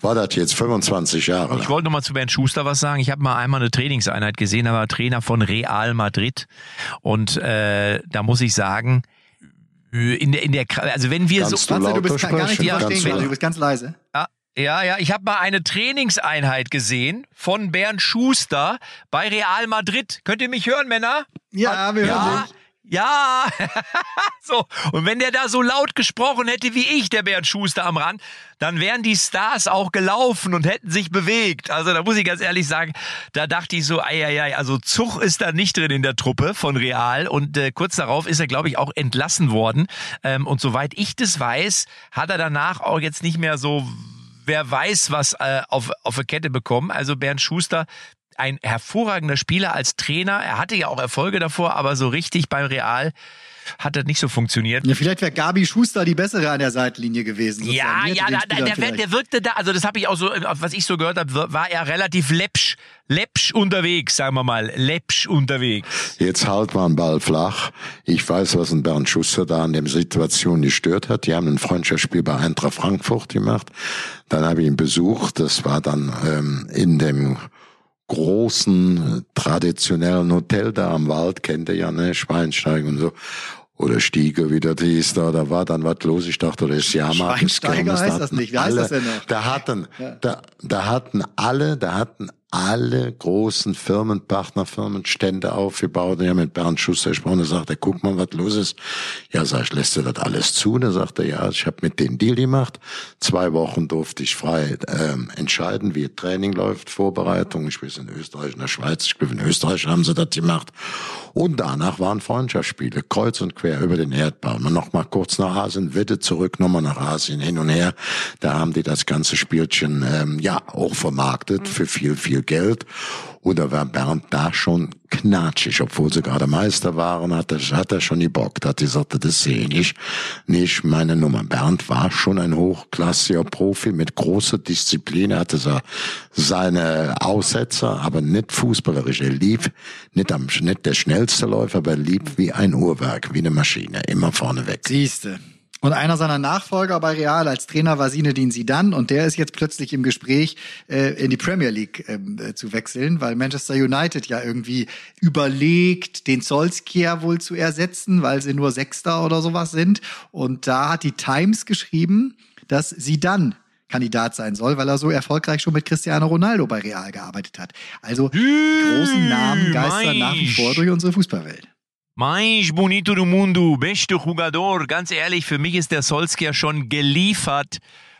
war das jetzt 25 Jahre lang. Ich wollte noch mal zu Bernd Schuster was sagen. Ich habe mal einmal eine Trainingseinheit gesehen, er war Trainer von Real Madrid. Und äh, da muss ich sagen, in der, in der, also wenn wir Kannst so, du, du bist gar nicht ja, verstehen, du bist ganz leise. Ja, ja, ja, ich habe mal eine Trainingseinheit gesehen von Bernd Schuster bei Real Madrid. Könnt ihr mich hören, Männer? Ja, wir hören ja. dich. Ja, so. Und wenn der da so laut gesprochen hätte wie ich, der Bernd Schuster am Rand, dann wären die Stars auch gelaufen und hätten sich bewegt. Also da muss ich ganz ehrlich sagen, da dachte ich so, ei, ei, ei, also Zug ist da nicht drin in der Truppe von Real. Und äh, kurz darauf ist er, glaube ich, auch entlassen worden. Ähm, und soweit ich das weiß, hat er danach auch jetzt nicht mehr so wer weiß was äh, auf, auf der Kette bekommen. Also Bernd Schuster ein hervorragender Spieler als Trainer. Er hatte ja auch Erfolge davor, aber so richtig beim Real hat das nicht so funktioniert. Ja, vielleicht wäre Gabi Schuster die bessere an der Seitenlinie gewesen. Ja, ja, da, der, der, der, wirkte da, also das habe ich auch so, was ich so gehört habe, war er relativ läppsch, läppsch unterwegs, sagen wir mal, läppsch unterwegs. Jetzt halt mal einen Ball flach. Ich weiß, was ein Bernd Schuster da an der Situation gestört hat. Die haben ein Freundschaftsspiel bei Eintracht Frankfurt gemacht. Dann habe ich ihn besucht. Das war dann ähm, in dem großen traditionellen Hotel da am Wald, kennt ihr ja, ne, Schweinsteiger und so. Oder Stiege, wie das hieß da, da war dann was los. Ich dachte, das ist Jahrmarkt. Schweinsteiger heißt das nicht. Wie heißt alle, das denn noch? Da hatten, ja. da, da hatten alle, da hatten alle großen Firmen, Partnerfirmen, Stände aufgebaut. Ich habe mit Bernd Schuster gesprochen, er, guck mal, was los ist. Ja, sag ich, lässt du das alles zu? Sagt er, ja, ich habe mit denen Deal gemacht. Zwei Wochen durfte ich frei ähm, entscheiden, wie Training läuft, Vorbereitung. Ich weiß in Österreich, in der Schweiz, ich glaube in Österreich haben sie das gemacht. Und danach waren Freundschaftsspiele, kreuz und quer über den Erdball. Und noch mal kurz nach Asien, Witte zurück, nochmal nach Asien, hin und her. Da haben die das ganze Spielchen ähm, ja auch vermarktet für viel, viel Geld. Oder war Bernd da schon knatschig, obwohl sie gerade Meister waren, hat er, hat er schon gebockt, hat gesagt, das sehe ich nicht meine Nummer. Bernd war schon ein hochklassiger Profi mit großer Disziplin, er hatte seine Aussetzer, aber nicht fußballerisch. Er lief nicht am, nicht der schnellste Läufer, aber er lief wie ein Uhrwerk, wie eine Maschine, immer vorne weg. Siehste. Und einer seiner Nachfolger bei Real als Trainer war Zinedine Zidane und der ist jetzt plötzlich im Gespräch, äh, in die Premier League ähm, äh, zu wechseln, weil Manchester United ja irgendwie überlegt, den Solskjaer wohl zu ersetzen, weil sie nur Sechster oder sowas sind. Und da hat die Times geschrieben, dass Zidane Kandidat sein soll, weil er so erfolgreich schon mit Cristiano Ronaldo bei Real gearbeitet hat. Also die großen Namen geistern nach wie vor durch unsere Fußballwelt. Mais bonito do mundo, beste Jugador. Ganz ehrlich, für mich ist der Solskjaer schon geliefert.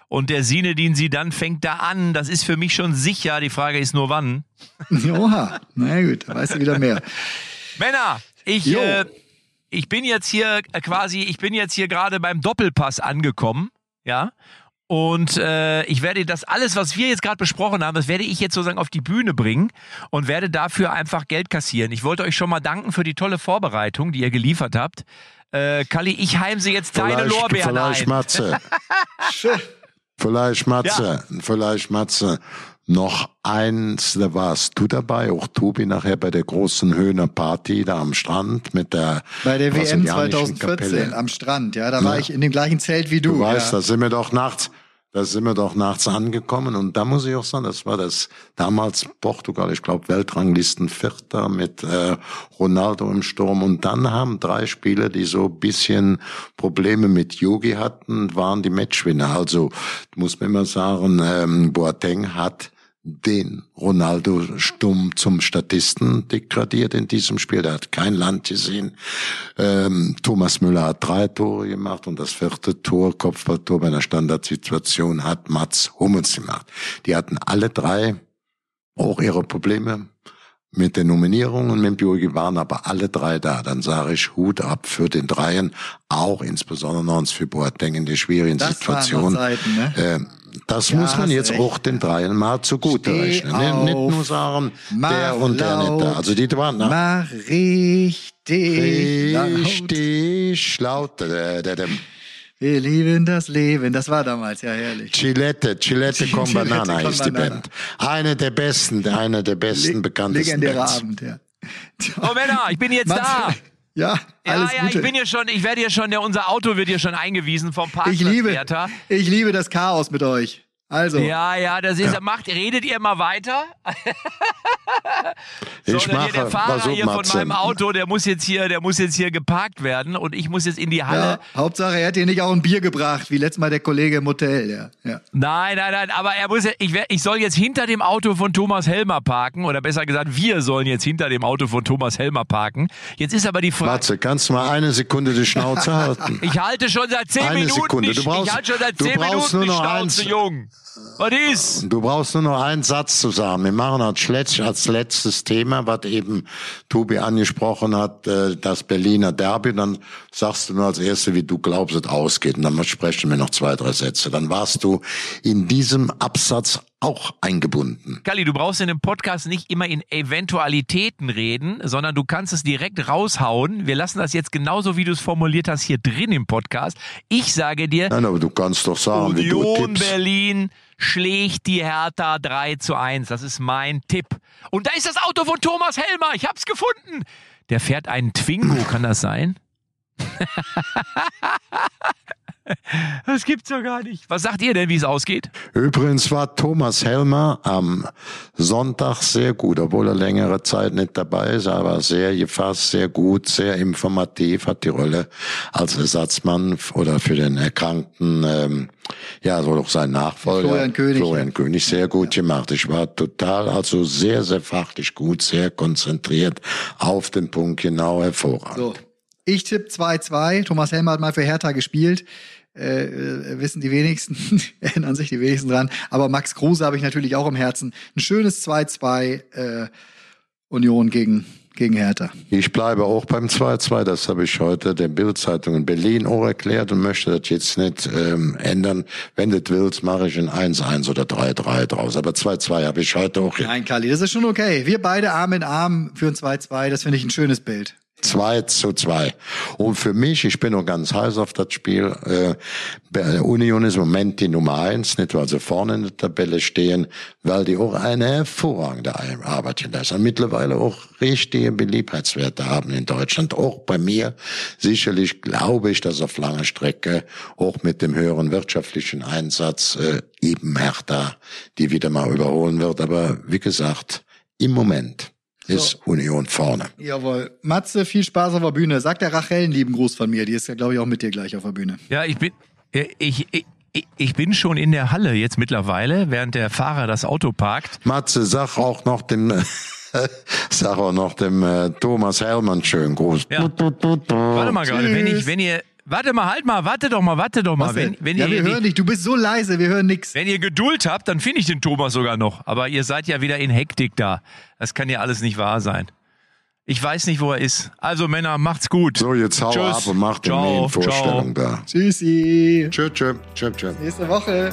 Und der Sinedin sie dann fängt da an. Das ist für mich schon sicher. Die Frage ist nur wann. Oha, na gut, da weißt du wieder mehr. Männer, ich, äh, ich bin jetzt hier quasi, ich bin jetzt hier gerade beim Doppelpass angekommen. Ja. Und äh, ich werde das alles, was wir jetzt gerade besprochen haben, das werde ich jetzt sozusagen auf die Bühne bringen und werde dafür einfach Geld kassieren. Ich wollte euch schon mal danken für die tolle Vorbereitung, die ihr geliefert habt. Äh, Kalli, ich heimse jetzt deine Lorbeeren vielleicht ein. Matze. vielleicht Matze, vielleicht Matze. Noch eins, da warst du dabei, auch Tobi nachher bei der großen Höhner Party da am Strand mit der Bei der WM brasilianischen 2014 Kapelle. am Strand, ja, da war ich in dem gleichen Zelt wie du. Du weißt, ja. da sind wir doch nachts, da sind wir doch nachts angekommen und da muss ich auch sagen, das war das damals Portugal, ich glaube Weltranglisten Vierter mit äh, Ronaldo im Sturm und dann haben drei Spieler, die so bisschen Probleme mit Yogi hatten, waren die Matchwinner. Also muss man immer sagen, ähm, Boateng hat den Ronaldo stumm zum Statisten degradiert in diesem Spiel. Der hat kein Land gesehen. Ähm, Thomas Müller hat drei Tore gemacht und das vierte Tor, Kopfballtor bei einer Standardsituation, hat Mats Hummels gemacht. Die hatten alle drei auch ihre Probleme mit den Nominierungen mit dem Biogi waren aber alle drei da. Dann sage ich Hut ab für den Dreien, auch insbesondere noch für Boateng in der schwierigen Das Situation. Zeiten, ne? Ähm, das Ja, muss man jetzt recht. auch den Dreien mal zugute Steh rechnen. Nicht, nicht auf, nur sagen, der und der nicht da. Also die waren nach Mach richtig, laut. richtig laut. Äh, der- der- Wir lieben das Leben. Das war damals ja herrlich. Chilette, Chilette con Banana con ist die Banana. Band. Eine der besten, eine der besten, Le- bekanntesten Legendärer Bands. Abend, ja. Oh Männer, ich bin jetzt Matze, da. Ja, alles ja, ja, Gute. ich bin hier schon, ich werde hier schon, der, unser Auto wird hier schon eingewiesen vom ich liebe, Parkplatzwärter. ich liebe das Chaos mit euch. Also, Ja, ja, das ist, macht, redet ihr mal weiter? so, Ich hier der mache- Fahrer auf, hier von meinem Auto, der muss jetzt hier, der muss jetzt hier geparkt werden und ich muss jetzt in die Halle. ja, Hauptsache, er hat dir nicht auch ein Bier gebracht, wie letztes Mal der Kollege im Hotel. Ja, ja. Nein, nein, nein, aber er muss, ja- ich, ich soll jetzt hinter dem Auto von Thomas Helmer parken oder besser gesagt, wir sollen jetzt hinter dem Auto von Thomas Helmer parken. Jetzt ist aber die Frage, Matze, kannst du mal eine Sekunde die Schnauze halten? ich halte schon seit zehn Eine Minuten Sekunde, du brauchst- ich halte schon seit zehn Minuten nur die Schnauze, eins. Jung. Was ist? Du brauchst nur noch einen Satz zu sagen. Wir machen als, letzt, als letztes Thema, was eben Tobi angesprochen hat, äh, das Berliner Derby. Dann sagst du nur als Erste, wie du glaubst, es ausgeht. Und dann sprechen wir noch zwei, drei Sätze. Dann warst du in diesem Absatz auch eingebunden. Kalli, du brauchst in dem Podcast nicht immer in Eventualitäten reden, sondern du kannst es direkt raushauen. Wir lassen das jetzt genauso, wie du es formuliert hast, hier drin im Podcast. Ich sage dir, Nein, aber du kannst doch sagen, wie du Union tippst. Berlin schlägt die Hertha 3 zu 1. Das ist mein Tipp. Und da ist das Auto von Thomas Helmer. Ich hab's gefunden. Der fährt einen Twingo, kann das sein? Das gibt's doch gar nicht. Was sagt ihr denn, wie es ausgeht? Übrigens war Thomas Helmer am Sonntag sehr gut, obwohl er längere Zeit nicht dabei ist, aber sehr gefasst, sehr gut, sehr informativ, hat die Rolle als Ersatzmann oder für den Erkrankten, ähm, ja, so doch sein Nachfolger. Florian König. Florian König, sehr gut gemacht. Ich war total, also sehr, sehr fachlich gut, sehr konzentriert, auf den Punkt genau hervorragend. So. Ich tippe 2-2. Thomas Helmer hat mal für Hertha gespielt. Äh, äh, wissen die wenigsten, erinnern sich die wenigsten dran. Aber Max Kruse habe ich natürlich auch im Herzen. Ein schönes 2-2 äh, Union gegen, gegen Hertha. Ich bleibe auch beim 2-2. Das habe ich heute der Bildzeitung in Berlin auch erklärt und möchte das jetzt nicht ähm, ändern. Wenn du das willst, mache ich ein 1-1 oder 3-3 draus. Aber 2-2 habe ich heute auch. Nein, Kali, das ist schon okay. Wir beide Arm in Arm für ein 2-2. Das finde ich ein schönes Bild. 2 zu 2. Und für mich, ich bin noch ganz heiß auf das Spiel, äh, Union ist im Moment die Nummer eins, nicht weil sie vorne in der Tabelle stehen, weil die auch eine hervorragende Arbeit hinterlassen. Mittlerweile auch richtige Beliebtheitswerte haben in Deutschland. Auch bei mir. Sicherlich glaube ich, dass auf lange Strecke auch mit dem höheren wirtschaftlichen Einsatz äh, eben Hertha die wieder mal überholen wird. Aber wie gesagt, im Moment ist Union vorne. Jawohl. Matze, viel Spaß auf der Bühne. Sag der Rachel einen lieben Gruß von mir. Die ist ja, glaube ich, auch mit dir gleich auf der Bühne. Ja, ich bin, ich, ich, ich bin schon in der Halle jetzt mittlerweile, während der Fahrer das Auto parkt. Matze, sag auch noch dem, sag auch noch dem äh, Thomas Hellmann schönen Gruß. Ja. Warte mal gerade, wenn ich, wenn ihr, warte mal, halt mal, warte doch mal, warte doch mal. Was Wenn, wenn ja, ihr, wir hören dich. Du bist so leise, wir hören nix. wenn ihr Geduld habt, dann finde ich den Thomas sogar noch. Aber ihr seid ja wieder in Hektik da. Das kann ja alles nicht wahr sein. Ich weiß nicht, wo er ist. Also Männer, macht's gut. So, jetzt hau Tschüss. ab und mach die Ciao, Medienvorstellung da. Tschüssi. Tschö, tschö, tschö, tschö. Nächste Woche.